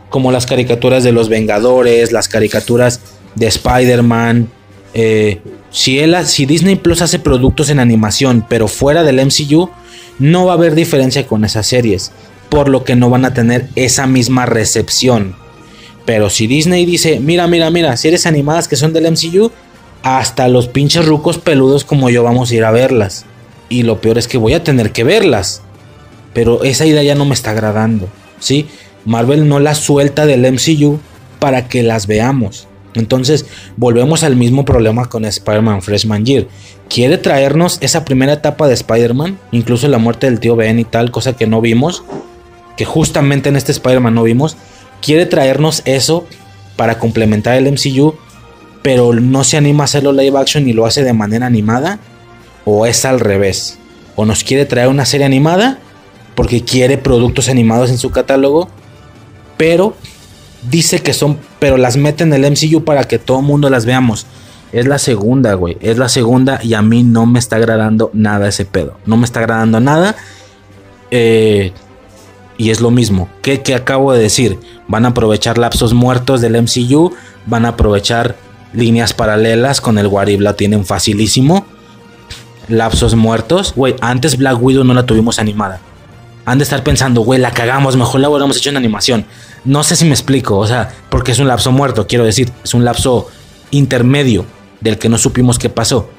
como las caricaturas de los Vengadores, las caricaturas de Spider-Man. Eh, si, si Disney Plus hace productos en animación, pero fuera del MCU, no va a haber diferencia con esas series por lo que no van a tener esa misma recepción. Pero si Disney dice, mira, mira, mira, series animadas que son del MCU, hasta los pinches rucos peludos como yo vamos a ir a verlas. Y lo peor es que voy a tener que verlas. Pero esa idea ya no me está agradando. ¿sí? Marvel no las suelta del MCU para que las veamos. Entonces volvemos al mismo problema con Spider-Man Freshman Year. Quiere traernos esa primera etapa de Spider-Man, incluso la muerte del tío Ben y tal, cosa que no vimos que justamente en este Spider-Man no vimos, quiere traernos eso para complementar el MCU, pero no se anima a hacerlo live action y lo hace de manera animada, o es al revés, o nos quiere traer una serie animada porque quiere productos animados en su catálogo, pero dice que son, pero las mete en el MCU para que todo el mundo las veamos. Es la segunda, güey. Es la segunda y a mí no me está agradando nada ese pedo. No me está agradando nada. Eh, y es lo mismo. que acabo de decir? Van a aprovechar lapsos muertos del MCU. Van a aprovechar líneas paralelas con el Warib. La tienen facilísimo. Lapsos muertos. Güey, antes Black Widow no la tuvimos animada. Han de estar pensando, güey, la cagamos. Mejor la hubiéramos hecho en animación. No sé si me explico. O sea, porque es un lapso muerto. Quiero decir, es un lapso intermedio del que no supimos qué pasó.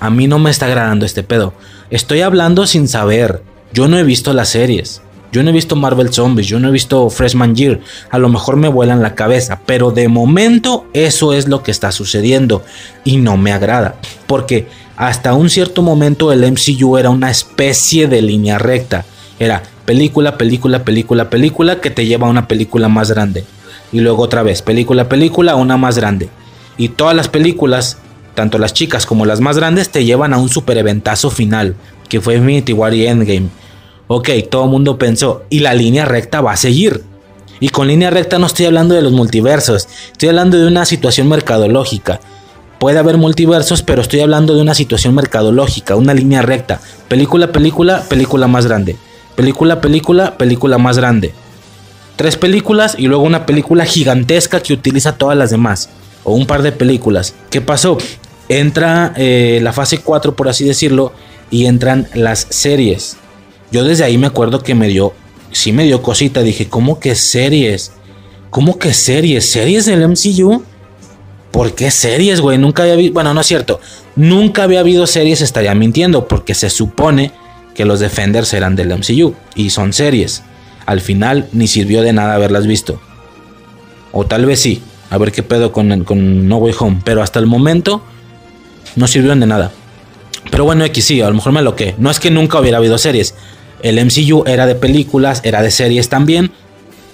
A mí no me está agradando este pedo. Estoy hablando sin saber. Yo no he visto las series. Yo no he visto Marvel Zombies, yo no he visto Freshman Year. A lo mejor me vuelan la cabeza, pero de momento eso es lo que está sucediendo y no me agrada. Porque hasta un cierto momento el MCU era una especie de línea recta. Era película, película, película, película que te lleva a una película más grande. Y luego otra vez, película, película, una más grande. Y todas las películas, tanto las chicas como las más grandes, te llevan a un super eventazo final, que fue Infinity War y Endgame Ok, todo el mundo pensó, y la línea recta va a seguir. Y con línea recta no estoy hablando de los multiversos, estoy hablando de una situación mercadológica. Puede haber multiversos, pero estoy hablando de una situación mercadológica, una línea recta. Película, película, película más grande. Película, película, película más grande. Tres películas y luego una película gigantesca que utiliza todas las demás. O un par de películas. ¿Qué pasó? Entra eh, la fase 4, por así decirlo, y entran las series. Yo desde ahí me acuerdo que me dio, sí me dio cosita. Dije, ¿cómo que series? ¿Cómo que series? ¿Series del MCU? ¿Por qué series, güey? Nunca había visto, bueno, no es cierto. Nunca había habido series, estaría mintiendo, porque se supone que los Defenders eran del MCU y son series. Al final ni sirvió de nada haberlas visto. O tal vez sí, a ver qué pedo con, con No Way Home, pero hasta el momento no sirvieron de nada. Pero bueno, X sí, a lo mejor me lo que. No es que nunca hubiera habido series, el MCU era de películas, era de series también,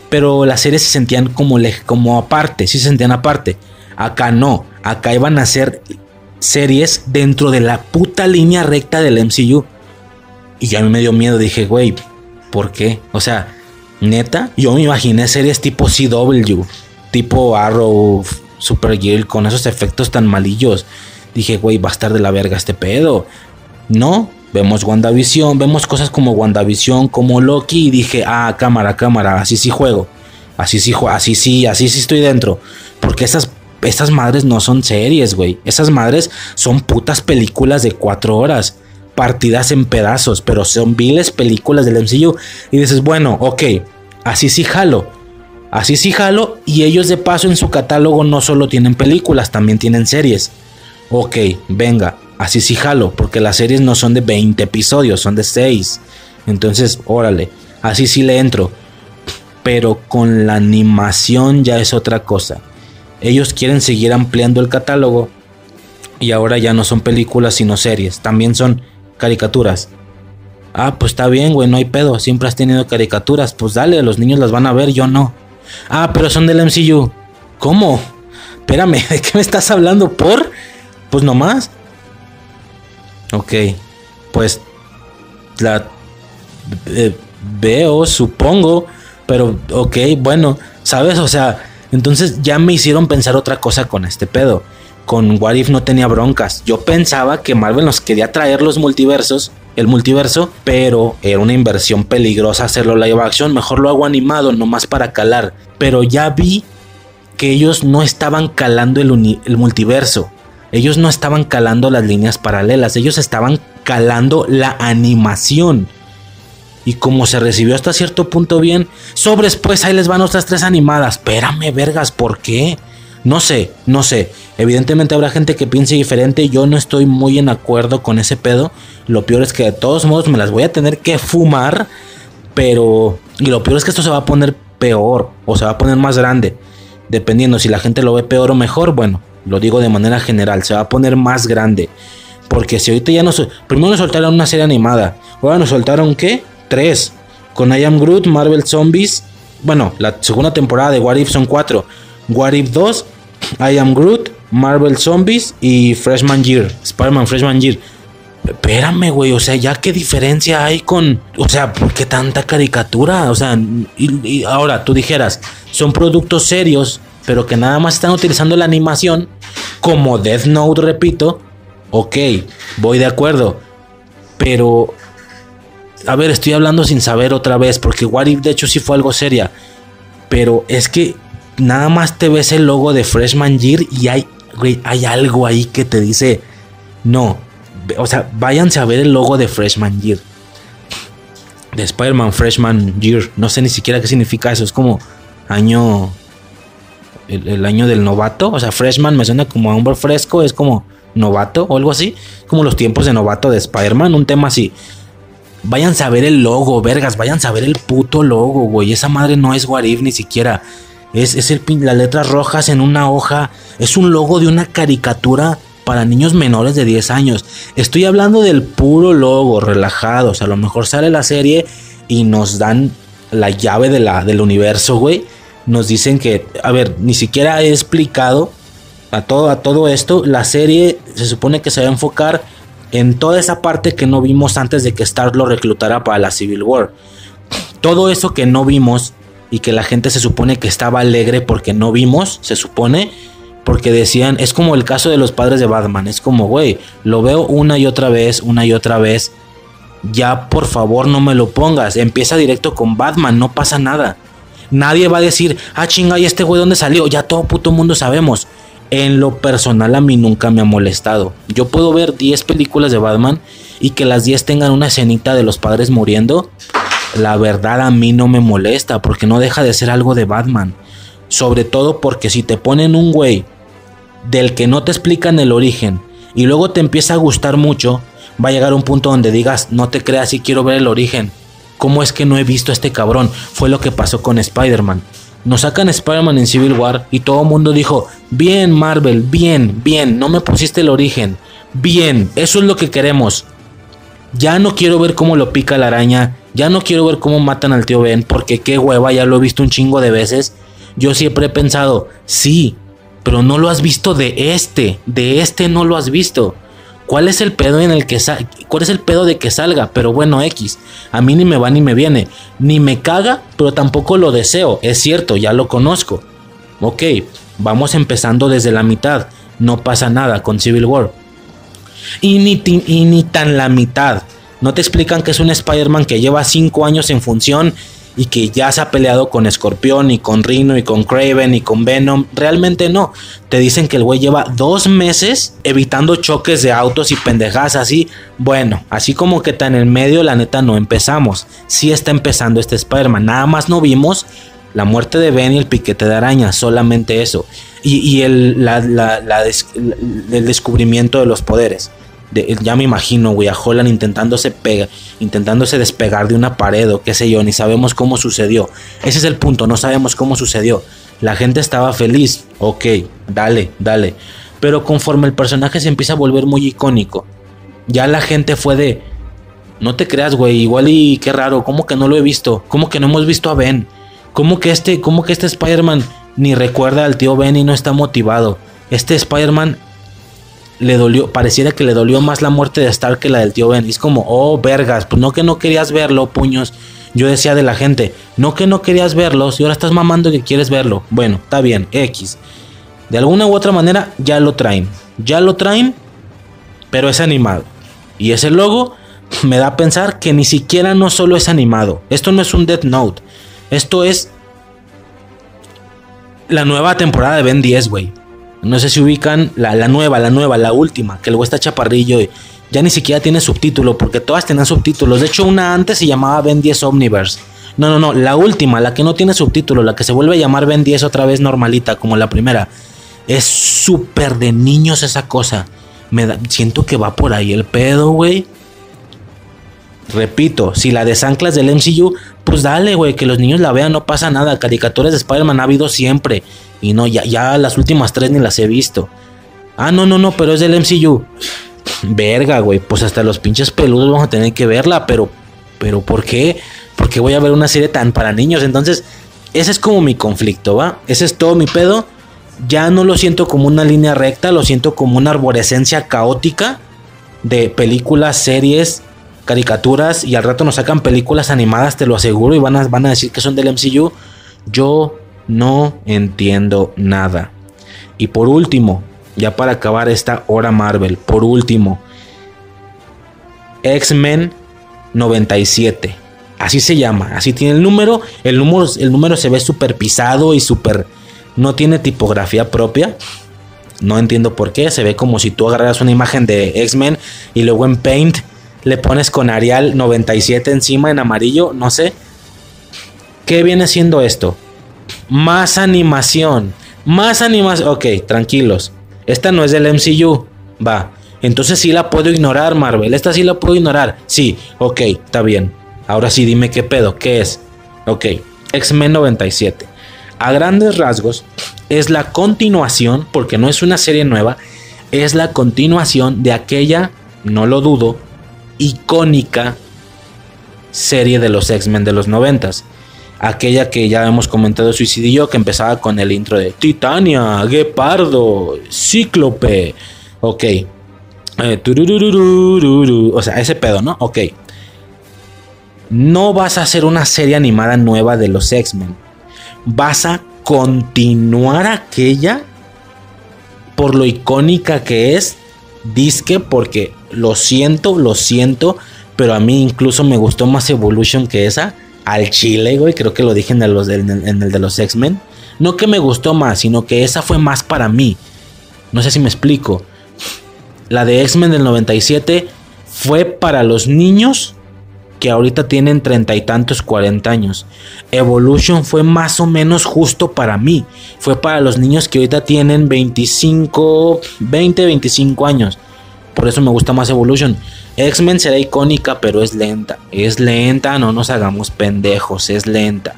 pero las series se sentían como, como aparte, sí se sentían aparte. Acá no, acá iban a ser series dentro de la puta línea recta del MCU. Y ya a mí me dio miedo, dije, güey, ¿por qué? O sea, neta, yo me imaginé series tipo CW, tipo Arrow, Supergirl, con esos efectos tan malillos. Dije, güey, va a estar de la verga este pedo. No, Vemos WandaVision, vemos cosas como WandaVision, como Loki y dije, ah, cámara, cámara, así sí juego. Así sí, así sí, así sí estoy dentro. Porque esas, esas madres no son series, güey. Esas madres son putas películas de cuatro horas. Partidas en pedazos, pero son viles películas del MCU. Y dices, bueno, ok, así sí jalo. Así sí jalo. Y ellos de paso en su catálogo no solo tienen películas, también tienen series. Ok, venga, así sí jalo, porque las series no son de 20 episodios, son de 6. Entonces, órale, así sí le entro. Pero con la animación ya es otra cosa. Ellos quieren seguir ampliando el catálogo y ahora ya no son películas sino series, también son caricaturas. Ah, pues está bien, güey, no hay pedo, siempre has tenido caricaturas, pues dale, los niños las van a ver, yo no. Ah, pero son del MCU. ¿Cómo? Espérame, ¿de qué me estás hablando? ¿Por? Pues nomás. Ok, pues la eh, veo, supongo, pero ok, bueno, ¿sabes? O sea, entonces ya me hicieron pensar otra cosa con este pedo. Con What If no tenía broncas. Yo pensaba que Marvel nos quería traer los multiversos, el multiverso, pero era una inversión peligrosa hacerlo live action. Mejor lo hago animado, nomás para calar. Pero ya vi que ellos no estaban calando el, el multiverso. Ellos no estaban calando las líneas paralelas, ellos estaban calando la animación. Y como se recibió hasta cierto punto bien, sobres pues ahí les van otras tres animadas. Espérame, vergas, ¿por qué? No sé, no sé. Evidentemente habrá gente que piense diferente. Yo no estoy muy en acuerdo con ese pedo. Lo peor es que de todos modos me las voy a tener que fumar. Pero... Y lo peor es que esto se va a poner peor. O se va a poner más grande. Dependiendo si la gente lo ve peor o mejor. Bueno, lo digo de manera general, se va a poner más grande. Porque si ahorita ya nos... Primero nos soltaron una serie animada. Ahora nos soltaron qué? Tres. Con I Am Groot, Marvel Zombies. Bueno, la segunda temporada de What If son cuatro. What If 2, I Am Groot, Marvel Zombies y Freshman Year. Spider-Man Freshman Year. Espérame, güey, o sea, ya qué diferencia hay con, o sea, ¿por qué tanta caricatura? O sea, y ahora tú dijeras, son productos serios, pero que nada más están utilizando la animación como Death Note, repito, ok, voy de acuerdo, pero a ver, estoy hablando sin saber otra vez, porque What If de hecho sí fue algo seria, pero es que nada más te ves el logo de Freshman Year y hay, hay algo ahí que te dice, no, o sea, váyanse a ver el logo de Freshman Year. De Spider-Man Freshman Year. No sé ni siquiera qué significa eso. Es como año el, año del novato. O sea, freshman me suena como a hombre fresco, es como novato o algo así. Como los tiempos de novato de Spider-Man, un tema así. Vayan a ver el logo, vergas, vayan a ver el puto logo, güey. Esa madre no es Warif ni siquiera. Es, es el, las letras rojas en una hoja. Es un logo de una caricatura para niños menores de 10 años. Estoy hablando del puro logo, relajados. A lo mejor sale la serie y nos dan la llave de la, del universo, güey. Nos dicen que, a ver, ni siquiera he explicado a todo, a todo esto. La serie se supone que se va a enfocar en toda esa parte que no vimos antes de que Star lo reclutara para la Civil War. Todo eso que no vimos y que la gente se supone que estaba alegre porque no vimos, se supone, porque decían, es como el caso de los padres de Batman, es como, güey, lo veo una y otra vez, una y otra vez, ya por favor no me lo pongas, empieza directo con Batman, no pasa nada. Nadie va a decir, ah chinga, ¿y este güey dónde salió? Ya todo puto mundo sabemos. En lo personal a mí nunca me ha molestado. Yo puedo ver 10 películas de Batman y que las 10 tengan una escenita de los padres muriendo. La verdad a mí no me molesta porque no deja de ser algo de Batman. Sobre todo porque si te ponen un güey del que no te explican el origen y luego te empieza a gustar mucho, va a llegar un punto donde digas, no te creas y quiero ver el origen. ¿Cómo es que no he visto a este cabrón? Fue lo que pasó con Spider-Man. Nos sacan Spider-Man en Civil War y todo el mundo dijo, bien Marvel, bien, bien, no me pusiste el origen. Bien, eso es lo que queremos. Ya no quiero ver cómo lo pica la araña, ya no quiero ver cómo matan al tío Ben, porque qué hueva, ya lo he visto un chingo de veces. Yo siempre he pensado, sí, pero no lo has visto de este, de este no lo has visto. ¿Cuál es el pedo en el que cuál es el pedo de que salga? Pero bueno, X. A mí ni me va ni me viene. Ni me caga, pero tampoco lo deseo. Es cierto, ya lo conozco. Ok, vamos empezando desde la mitad. No pasa nada con Civil War. Y ni, y ni tan la mitad. No te explican que es un Spider-Man que lleva 5 años en función y que ya se ha peleado con Escorpión y con Rhino y con Craven y con Venom. Realmente no. Te dicen que el güey lleva dos meses evitando choques de autos y pendejadas así. Bueno, así como que está en el medio, la neta no empezamos. Sí está empezando este Spider-Man. Nada más no vimos la muerte de Ben y el piquete de araña. Solamente eso. Y, el, el descubrimiento de los poderes ya me imagino, güey, a Holland intentándose, pega, intentándose despegar de una pared o qué sé yo, ni sabemos cómo sucedió. Ese es el punto, no sabemos cómo sucedió. La gente estaba feliz, ok, dale, dale. Pero conforme el personaje se empieza a volver muy icónico, ya la gente fue de, no te creas, güey, igual y qué raro, ¿cómo que no lo he visto? ¿Cómo que no hemos visto a Ben? ¿Cómo que este, cómo que este Spider-Man ni recuerda al tío Ben y no está motivado? Este Spider-Man le dolió, pareciera que le dolió más la muerte de Stark que la del tío Ben. Y es como, oh, vergas, pues no que no querías verlo, puños. Yo decía de la gente, no que no querías verlo, y ahora estás mamando que quieres verlo. Bueno, está bien, X. De alguna u otra manera ya lo traen. Ya lo traen, pero es animado. Y ese logo me da a pensar que ni siquiera no solo es animado. Esto no es un Death Note. Esto es la nueva temporada de Ben 10, güey. No sé si ubican la, nueva, la nueva, la última, que luego está chaparrillo ya ni siquiera tiene subtítulo, porque todas tenían subtítulos. De hecho, una antes se llamaba Ben 10 Omniverse. No, no, no, la última, la que no tiene subtítulo, la que se vuelve a llamar Ben 10 otra vez normalita, como la primera. Es súper de niños esa cosa. Me siento que va por ahí el pedo, güey. Repito, si la desanclas del MCU, pues dale, güey, que los niños la vean, no pasa nada. Caricaturas de Spider-Man ha habido siempre. Y no, ya, ya las últimas tres ni las he visto. Ah, no, no, no, pero es del MCU. Verga, güey. Pues hasta los pinches peludos vamos a tener que verla. Pero, pero ¿por qué? Porque voy a ver una serie tan para niños. Entonces, ese es como mi conflicto, ¿va? Ese es todo mi pedo. Ya no lo siento como una línea recta, lo siento como una arborescencia caótica de películas, series, caricaturas. Y al rato nos sacan películas animadas, te lo aseguro, y van a, van a decir que son del MCU. Yo no entiendo nada. Y por último, ya para acabar esta hora Marvel, por último, X-Men 97. Así se llama, así tiene el número. El número, el número se ve súper pisado y súper... No tiene tipografía propia. No entiendo por qué. Se ve como si tú agarraras una imagen de X-Men y luego en Paint le pones con Arial 97 encima en amarillo. No sé. ¿Qué viene siendo esto? Más animación. Más animación. Ok, tranquilos. Esta no es del MCU. Va. Entonces sí la puedo ignorar, Marvel. Esta sí la puedo ignorar. Sí, ok, está bien. Ahora sí dime qué pedo, qué es. Ok, X-Men 97. A grandes rasgos, es la continuación, porque no es una serie nueva, es la continuación de aquella, no lo dudo, icónica serie de los X-Men de los 90 aquella que ya hemos comentado Suicidio que empezaba con el intro de Titania, Guepardo, Cíclope, ok, eh, o sea, ese pedo, ¿no? Ok, no vas a hacer una serie animada nueva de los X-Men, vas a continuar aquella por lo icónica que es, disque, porque lo siento, lo siento, pero a mí incluso me gustó más Evolution que esa al chile, güey. Creo que lo dije en el, de los X-Men. No que me gustó más, sino que esa fue más para mí. No sé si me explico. La de X-Men del 97 fue para los niños que ahorita tienen treinta y tantos, cuarenta años. Evolution fue más o menos justo para mí. Fue para los niños que ahorita tienen 25, 20, 25 años. Por eso me gusta más Evolution. X-Men será icónica, pero es lenta. Es lenta, no nos hagamos pendejos, es lenta.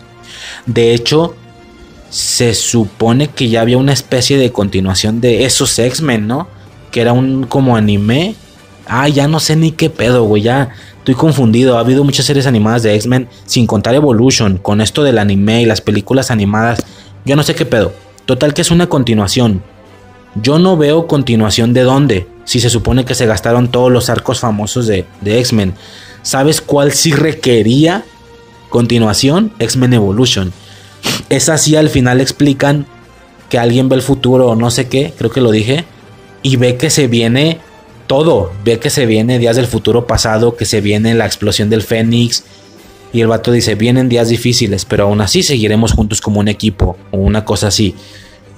De hecho, se supone que ya había una especie de continuación de esos X-Men, ¿no? Que era un como anime. Ah, ya no sé ni qué pedo, güey. Ya estoy confundido. Ha habido muchas series animadas de X-Men sin contar Evolution. Con esto del anime y las películas animadas. Yo no sé qué pedo. Total que es una continuación. Yo no veo continuación de dónde si se supone que se gastaron todos los arcos famosos de, X-Men. ¿Sabes cuál sí requería continuación? X-Men Evolution. Es así, al final explican que alguien ve el futuro o no sé qué, creo que lo dije, y ve que se viene todo. Ve que se viene días del futuro pasado, que se viene la explosión del Fénix. Y el vato dice, vienen días difíciles, pero aún así seguiremos juntos como un equipo o una cosa así.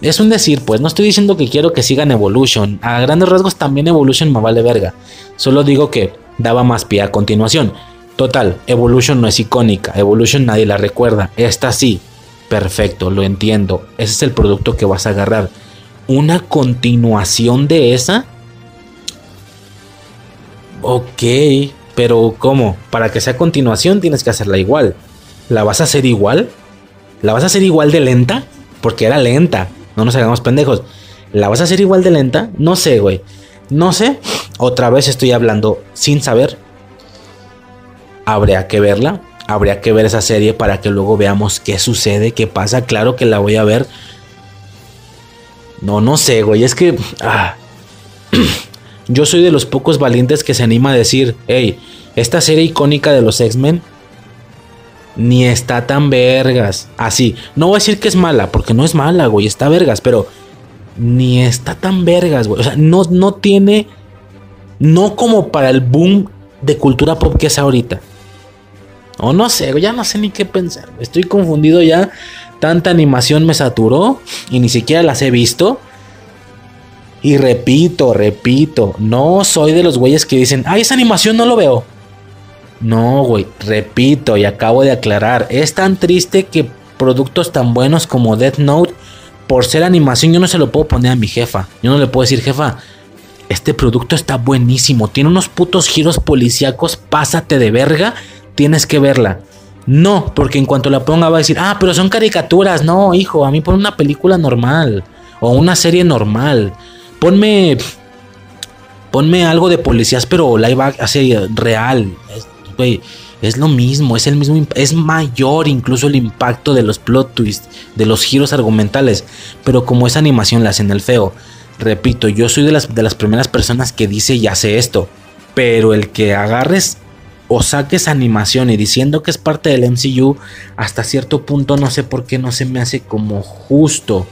Es un decir, pues no estoy diciendo que quiero que sigan Evolution. A grandes rasgos también Evolution me vale verga. Solo digo que daba más pie a continuación. Total, Evolution no es icónica. Evolution nadie la recuerda. Esta sí. Perfecto, lo entiendo. Ese es el producto que vas a agarrar. Una continuación de esa. Ok, pero ¿cómo? Para que sea continuación tienes que hacerla igual. ¿La vas a hacer igual? ¿La vas a hacer igual de lenta? Porque era lenta. No nos hagamos pendejos. ¿La vas a hacer igual de lenta? No sé, güey. No sé. Otra vez estoy hablando sin saber. Habría que verla. Habría que ver esa serie para que luego veamos qué sucede, qué pasa. Claro que la voy a ver. No, no sé, güey. Es que... Ah, yo soy de los pocos valientes que se anima a decir, hey, esta serie icónica de los X-Men ni está tan vergas. Así, no voy a decir que es mala, porque no es mala, güey, está vergas, pero ni está tan vergas, güey. O sea, no, no tiene, no como para el boom de cultura pop que es ahorita. O no sé, ya no sé ni qué pensar. Estoy confundido ya. Tanta animación me saturó y ni siquiera las he visto. Y repito, repito, no soy de los güeyes que dicen, ay, esa animación no lo veo. No, güey, repito y acabo de aclarar, es tan triste que productos tan buenos como Death Note, por ser animación, yo no se lo puedo poner a mi jefa. Yo no le puedo decir, jefa, este producto está buenísimo, tiene unos putos giros policíacos, pásate de verga, tienes que verla. No, porque en cuanto la ponga va a decir, ah, pero son caricaturas. No, hijo, a mí pon una película normal o una serie normal. Ponme, ponme algo de policías, pero live así real es lo mismo, es el mismo, es mayor incluso el impacto de los plot twists, de los giros argumentales, pero como esa animación la hacen el feo. Repito, yo soy de las, de las primeras personas que dice y hace esto, pero el que agarres o saques animación y diciendo que es parte del MCU, hasta cierto punto no sé por qué no se me hace como justo.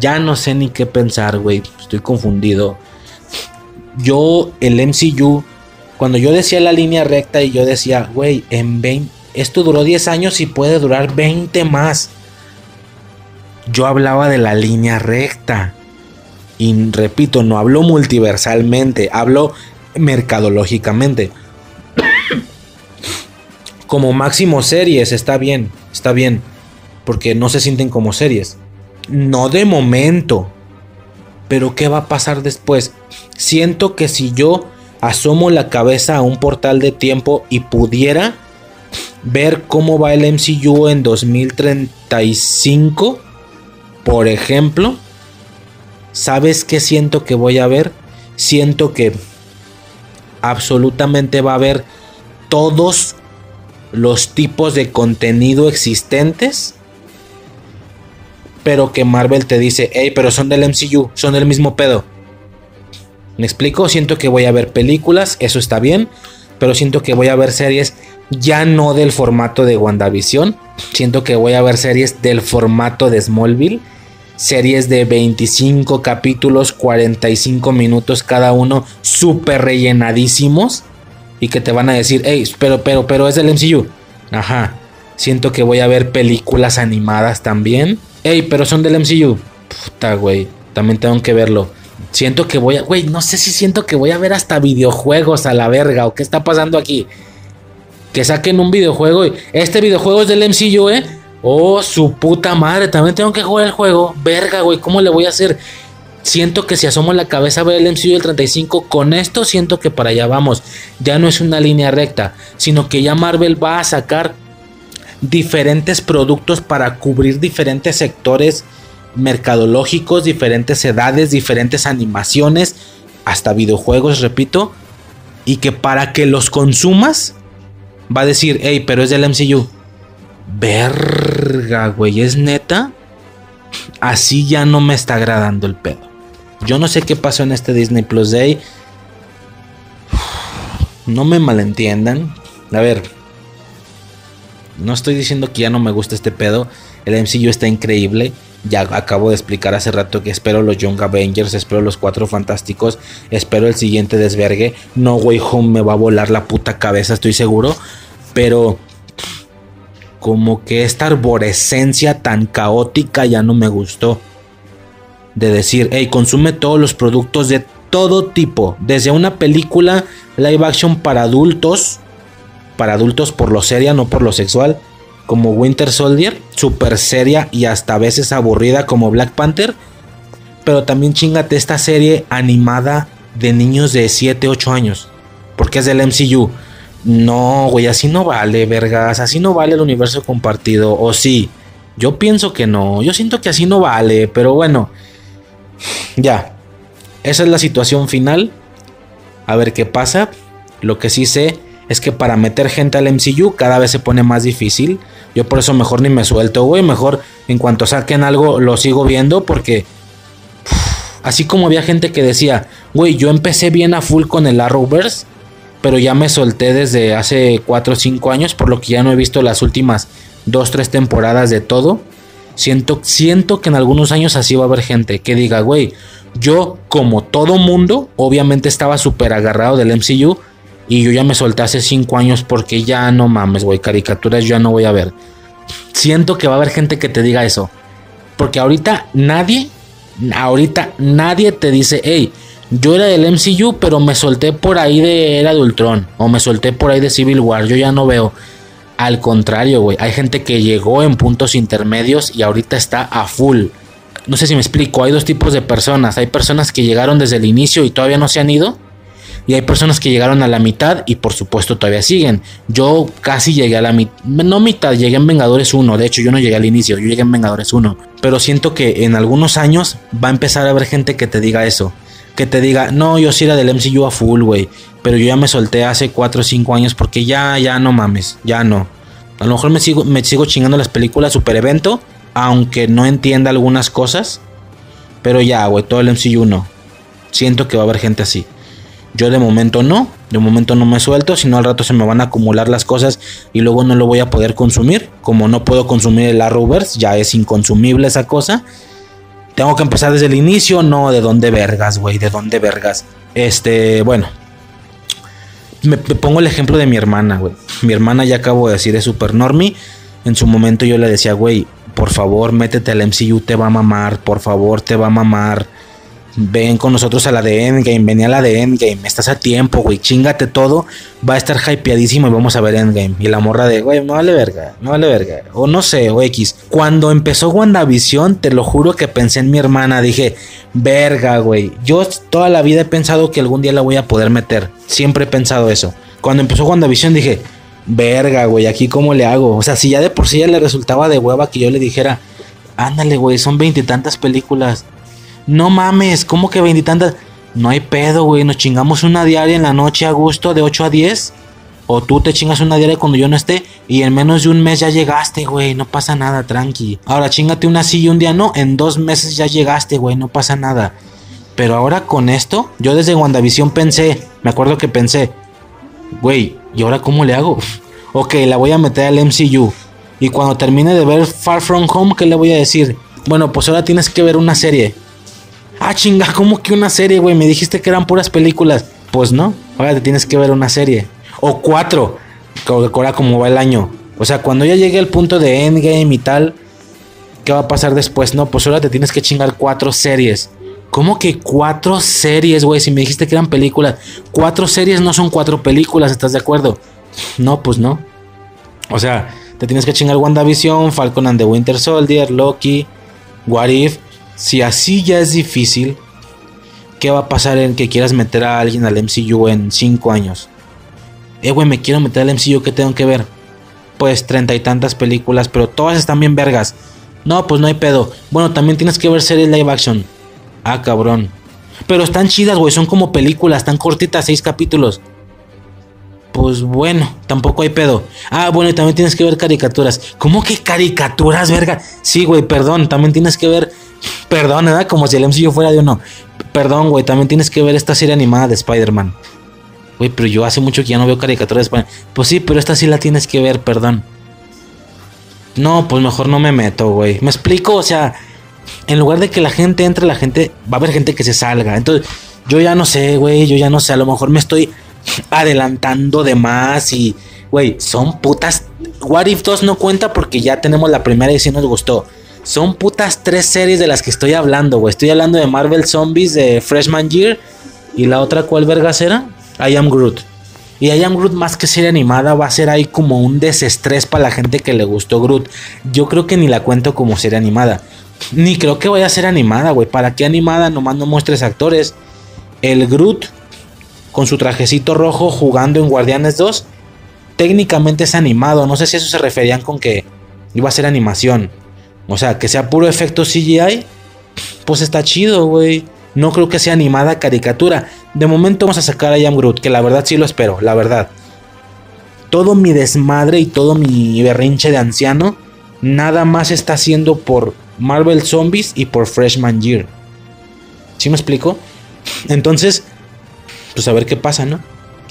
Ya no sé ni qué pensar, güey, estoy confundido. Yo, el MCU cuando yo decía la línea recta y yo decía, güey, en 20, esto duró 10 años y puede durar 20 más. Yo hablaba de la línea recta. Y repito, no hablo multiversalmente, hablo mercadológicamente. como máximo series, está bien, está bien. Porque no se sienten como series. No de momento. Pero ¿qué va a pasar después? Siento que si yo asomo la cabeza a un portal de tiempo y pudiera ver cómo va el MCU en 2035, por ejemplo, ¿sabes qué siento que voy a ver? Siento que absolutamente va a haber todos los tipos de contenido existentes. Pero que Marvel te dice, hey, pero son del MCU, son del mismo pedo. ¿Me explico? Siento que voy a ver películas, eso está bien. Pero siento que voy a ver series ya no del formato de WandaVision. Siento que voy a ver series del formato de Smallville. Series de 25 capítulos, 45 minutos cada uno, súper rellenadísimos y que te van a decir, hey, pero, pero, pero es del MCU. Ajá. Siento que voy a ver películas animadas también. Hey, pero son del MCU. Puta, güey. También tengo que verlo. Siento que voy a, güey, no sé si siento que voy a ver hasta videojuegos a la verga o qué está pasando aquí. Que saquen un videojuego y este videojuego es del MCU, ¿eh? Oh, su puta madre, también tengo que jugar el juego. Verga, güey, ¿cómo le voy a hacer? Siento que si asomo la cabeza a ver el MCU del 35, con esto siento que para allá vamos. Ya no es una línea recta, sino que ya Marvel va a sacar diferentes productos para cubrir diferentes sectores mercadológicos, diferentes edades, diferentes animaciones, hasta videojuegos, repito. Y que para que los consumas, va a decir, hey, pero es del MCU. Verga, güey, es neta. Así ya no me está agradando el pedo. Yo no sé qué pasó en este Disney Plus Day. No me malentiendan. A ver. No estoy diciendo que ya no me gusta este pedo. El MCU está increíble. Ya acabo de explicar hace rato que espero los Young Avengers, espero los Cuatro Fantásticos, espero el siguiente desvergue. No Way Home me va a volar la puta cabeza, estoy seguro. Pero como que esta arborescencia tan caótica ya no me gustó de decir, hey, consume todos los productos de todo tipo, desde una película live action para adultos, para adultos por lo seria, no por lo sexual, como Winter Soldier, super seria y hasta a veces aburrida como Black Panther, pero también chingate esta serie animada de niños de 7, 8 años, porque es del MCU. No, güey, así no vale, vergas, así no vale el universo compartido, o sí. Yo pienso que no, yo siento que así no vale, pero bueno, ya, esa es la situación final. A ver qué pasa. Lo que sí sé es que para meter gente al MCU cada vez se pone más difícil. Yo por eso mejor ni me suelto, güey. Mejor en cuanto saquen algo lo sigo viendo porque... así como había gente que decía, güey, yo empecé bien a full con el Arrowverse, pero ya me solté desde hace 4 o 5 años, por lo que ya no he visto las últimas 2, 3 temporadas de todo. Siento, siento que en algunos años así va a haber gente que diga, güey, yo como todo mundo, obviamente estaba súper agarrado del MCU y yo ya me solté hace 5 años porque ya no mames, güey, caricaturas ya no voy a ver. Siento que va a haber gente que te diga eso. Porque ahorita nadie, ahorita nadie te dice, hey, yo era del MCU, pero me solté por ahí de Era de Ultron. O me solté por ahí de Civil War. Yo ya no veo. Al contrario, güey. Hay gente que llegó en puntos intermedios y ahorita está a full. No sé si me explico. Hay dos tipos de personas. Hay personas que llegaron desde el inicio y todavía no se han ido. Y hay personas que llegaron a la mitad y por supuesto todavía siguen. Yo casi llegué a la mitad. No mitad, llegué en Vengadores 1. De hecho, yo no llegué al inicio. Yo llegué en Vengadores 1. Pero siento que en algunos años va a empezar a haber gente que te diga eso que te diga, no, yo sí era del MCU a full, güey. Pero yo ya me solté hace 4 o 5 años porque ya, ya no mames, ya no. A lo mejor me sigo, me sigo chingando las películas super evento, aunque no entienda algunas cosas. Pero ya, güey, todo el MCU no. Siento que va a haber gente así. Yo de momento no, de momento no me suelto, sino al rato se me van a acumular las cosas y luego no lo voy a poder consumir. Como no puedo consumir el Arrowverse, ya es inconsumible esa cosa. Tengo que empezar desde el inicio, no de dónde vergas, güey, de dónde vergas. Este, bueno. Me, pongo el ejemplo de mi hermana, güey. Mi hermana ya acabo de decir es super normie. En su momento yo le decía, güey, por favor, métete al MCU, te va a mamar, por favor, te va a mamar. Ven con nosotros a la de Endgame, venía a la de Endgame, estás a tiempo, güey, chingate todo, va a estar hypeadísimo y vamos a ver Endgame. Y la morra de, güey, no vale verga, no vale verga, o no sé, o X. Cuando empezó WandaVision, te lo juro que pensé en mi hermana, dije, verga, güey, yo toda la vida he pensado que algún día la voy a poder meter, siempre he pensado eso. Cuando empezó WandaVision dije, verga, güey, aquí cómo le hago. O sea, si ya de por sí ya le resultaba de hueva que yo le dijera, ándale, güey, son veintitantas películas no mames, ¿cómo que veintitantas? No hay pedo, güey. Nos chingamos una diaria en la noche a gusto de 8 a 10. O tú te chingas una diaria cuando yo no esté. Y en menos de un mes ya llegaste, güey. No pasa nada, tranqui. Ahora chingate una así y un día no. En dos meses ya llegaste, güey. No pasa nada. Pero ahora con esto, yo desde WandaVision pensé. Me acuerdo que pensé. Güey, ¿y ahora cómo le hago? ok, la voy a meter al MCU. Y cuando termine de ver Far From Home, ¿qué le voy a decir? Bueno, pues ahora tienes que ver una serie. Ah, chinga, ¿cómo que una serie, güey? Me dijiste que eran puras películas. Pues no, ahora te tienes que ver una serie. O cuatro, ahora como va el año. O sea, cuando ya llegue el punto de Endgame y tal, ¿qué va a pasar después? No, pues ahora te tienes que chingar cuatro series. ¿Cómo que cuatro series, güey? Si me dijiste que eran películas. Cuatro series no son cuatro películas, ¿estás de acuerdo? No, pues no. O sea, te tienes que chingar WandaVision, Falcon and the Winter Soldier, Loki, What If. Si así ya es difícil, ¿qué va a pasar en que quieras meter a alguien al MCU en 5 años? Eh, güey, me quiero meter al MCU, ¿qué tengo que ver? Pues treinta y tantas películas, pero todas están bien vergas. No, pues no hay pedo. Bueno, también tienes que ver series live action. Ah, cabrón. Pero están chidas, güey, son como películas, están cortitas, seis capítulos. Pues bueno, tampoco hay pedo. Ah, bueno, y también tienes que ver caricaturas. ¿Cómo que caricaturas, verga? Sí, güey, perdón, también tienes que ver Perdón, ¿verdad? Como si el MCU fuera de uno. Perdón, güey, también tienes que ver esta serie animada de Spider-Man. Güey, pero yo hace mucho que ya no veo caricaturas de Spider-Man. Pues sí, pero esta sí la tienes que ver, perdón. No, pues mejor no me meto, güey. ¿Me explico? O sea, en lugar de que la gente entre, la gente... Va a haber gente que se salga. Entonces, yo ya no sé, güey, yo ya no sé. A lo mejor me estoy adelantando de más y... Güey, son putas... What If 2 no cuenta porque ya tenemos la primera y sí nos gustó. Son putas tres series de las que estoy hablando, güey. Estoy hablando de Marvel Zombies, de Freshman Year. Y la otra, ¿cuál vergas era? I Am Groot. Y I Am Groot, más que serie animada, va a ser ahí como un desestrés para la gente que le gustó Groot. Yo creo que ni la cuento como serie animada. Ni creo que vaya a ser animada, güey. ¿Para qué animada? Nomás no muestres actores. El Groot, con su trajecito rojo, jugando en Guardianes 2. Técnicamente es animado. No sé si eso se referían con que iba a ser animación. O sea, que sea puro efecto CGI, pues está chido, güey. No creo que sea animada caricatura. De momento vamos a sacar a Yam Groot, que la verdad sí lo espero, la verdad. Todo mi desmadre y todo mi berrinche de anciano, nada más está haciendo por Marvel Zombies y por Freshman Year. ¿Sí me explico? Entonces, pues a ver qué pasa, ¿no?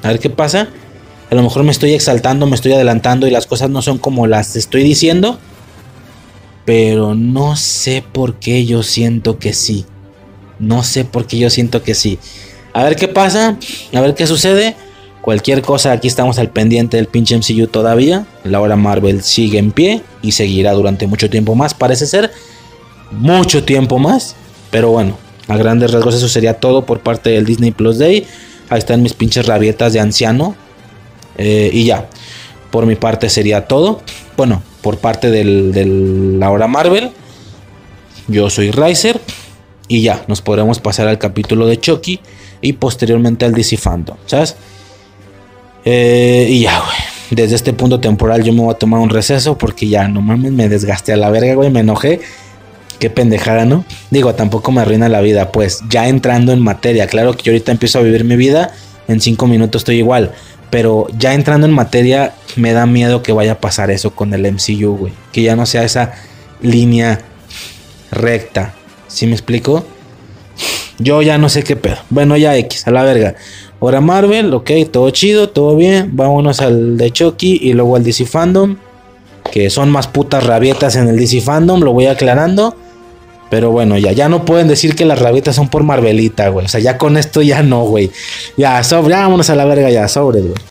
A ver qué pasa. A lo mejor me estoy exaltando, me estoy adelantando y las cosas no son como las estoy diciendo pero no sé por qué yo siento que sí. No sé por qué yo siento que sí. A ver qué pasa, a ver qué sucede. Cualquier cosa, aquí estamos al pendiente del pinche MCU todavía. La hora Marvel sigue en pie y seguirá durante mucho tiempo más, parece ser. Mucho tiempo más. Pero bueno, a grandes rasgos eso sería todo por parte del Disney Plus Day. Ahí están mis pinches rabietas de anciano. Eh, y ya, por mi parte sería todo. Bueno, por parte de la hora Marvel. Yo soy Riser. Y ya, nos podremos pasar al capítulo de Chucky. Y posteriormente al DC Fandom, ¿sabes? Eh, y ya, güey. Desde este punto temporal yo me voy a tomar un receso porque ya, no mames, me desgasté a la verga, güey, me enojé. Qué pendejada, ¿no? Digo, tampoco me arruina la vida, pues ya entrando en materia. Claro que yo ahorita empiezo a vivir mi vida, en cinco minutos estoy igual. Pero ya entrando en materia, me da miedo que vaya a pasar eso con el MCU, güey. Que ya no sea esa línea recta. ¿Sí me explico? Yo ya no sé qué pedo. Bueno, ya X, a la verga. Ahora Marvel, ok, todo chido, todo bien. Vámonos al de Chucky y luego al DC Fandom. Que son más putas rabietas en el DC Fandom, lo voy aclarando. Pero bueno, ya, ya no pueden decir que las rabietas son por Marvelita, güey. O sea, ya con esto ya no, güey. Ya, sobre, vámonos a la verga, ya, sobre, güey.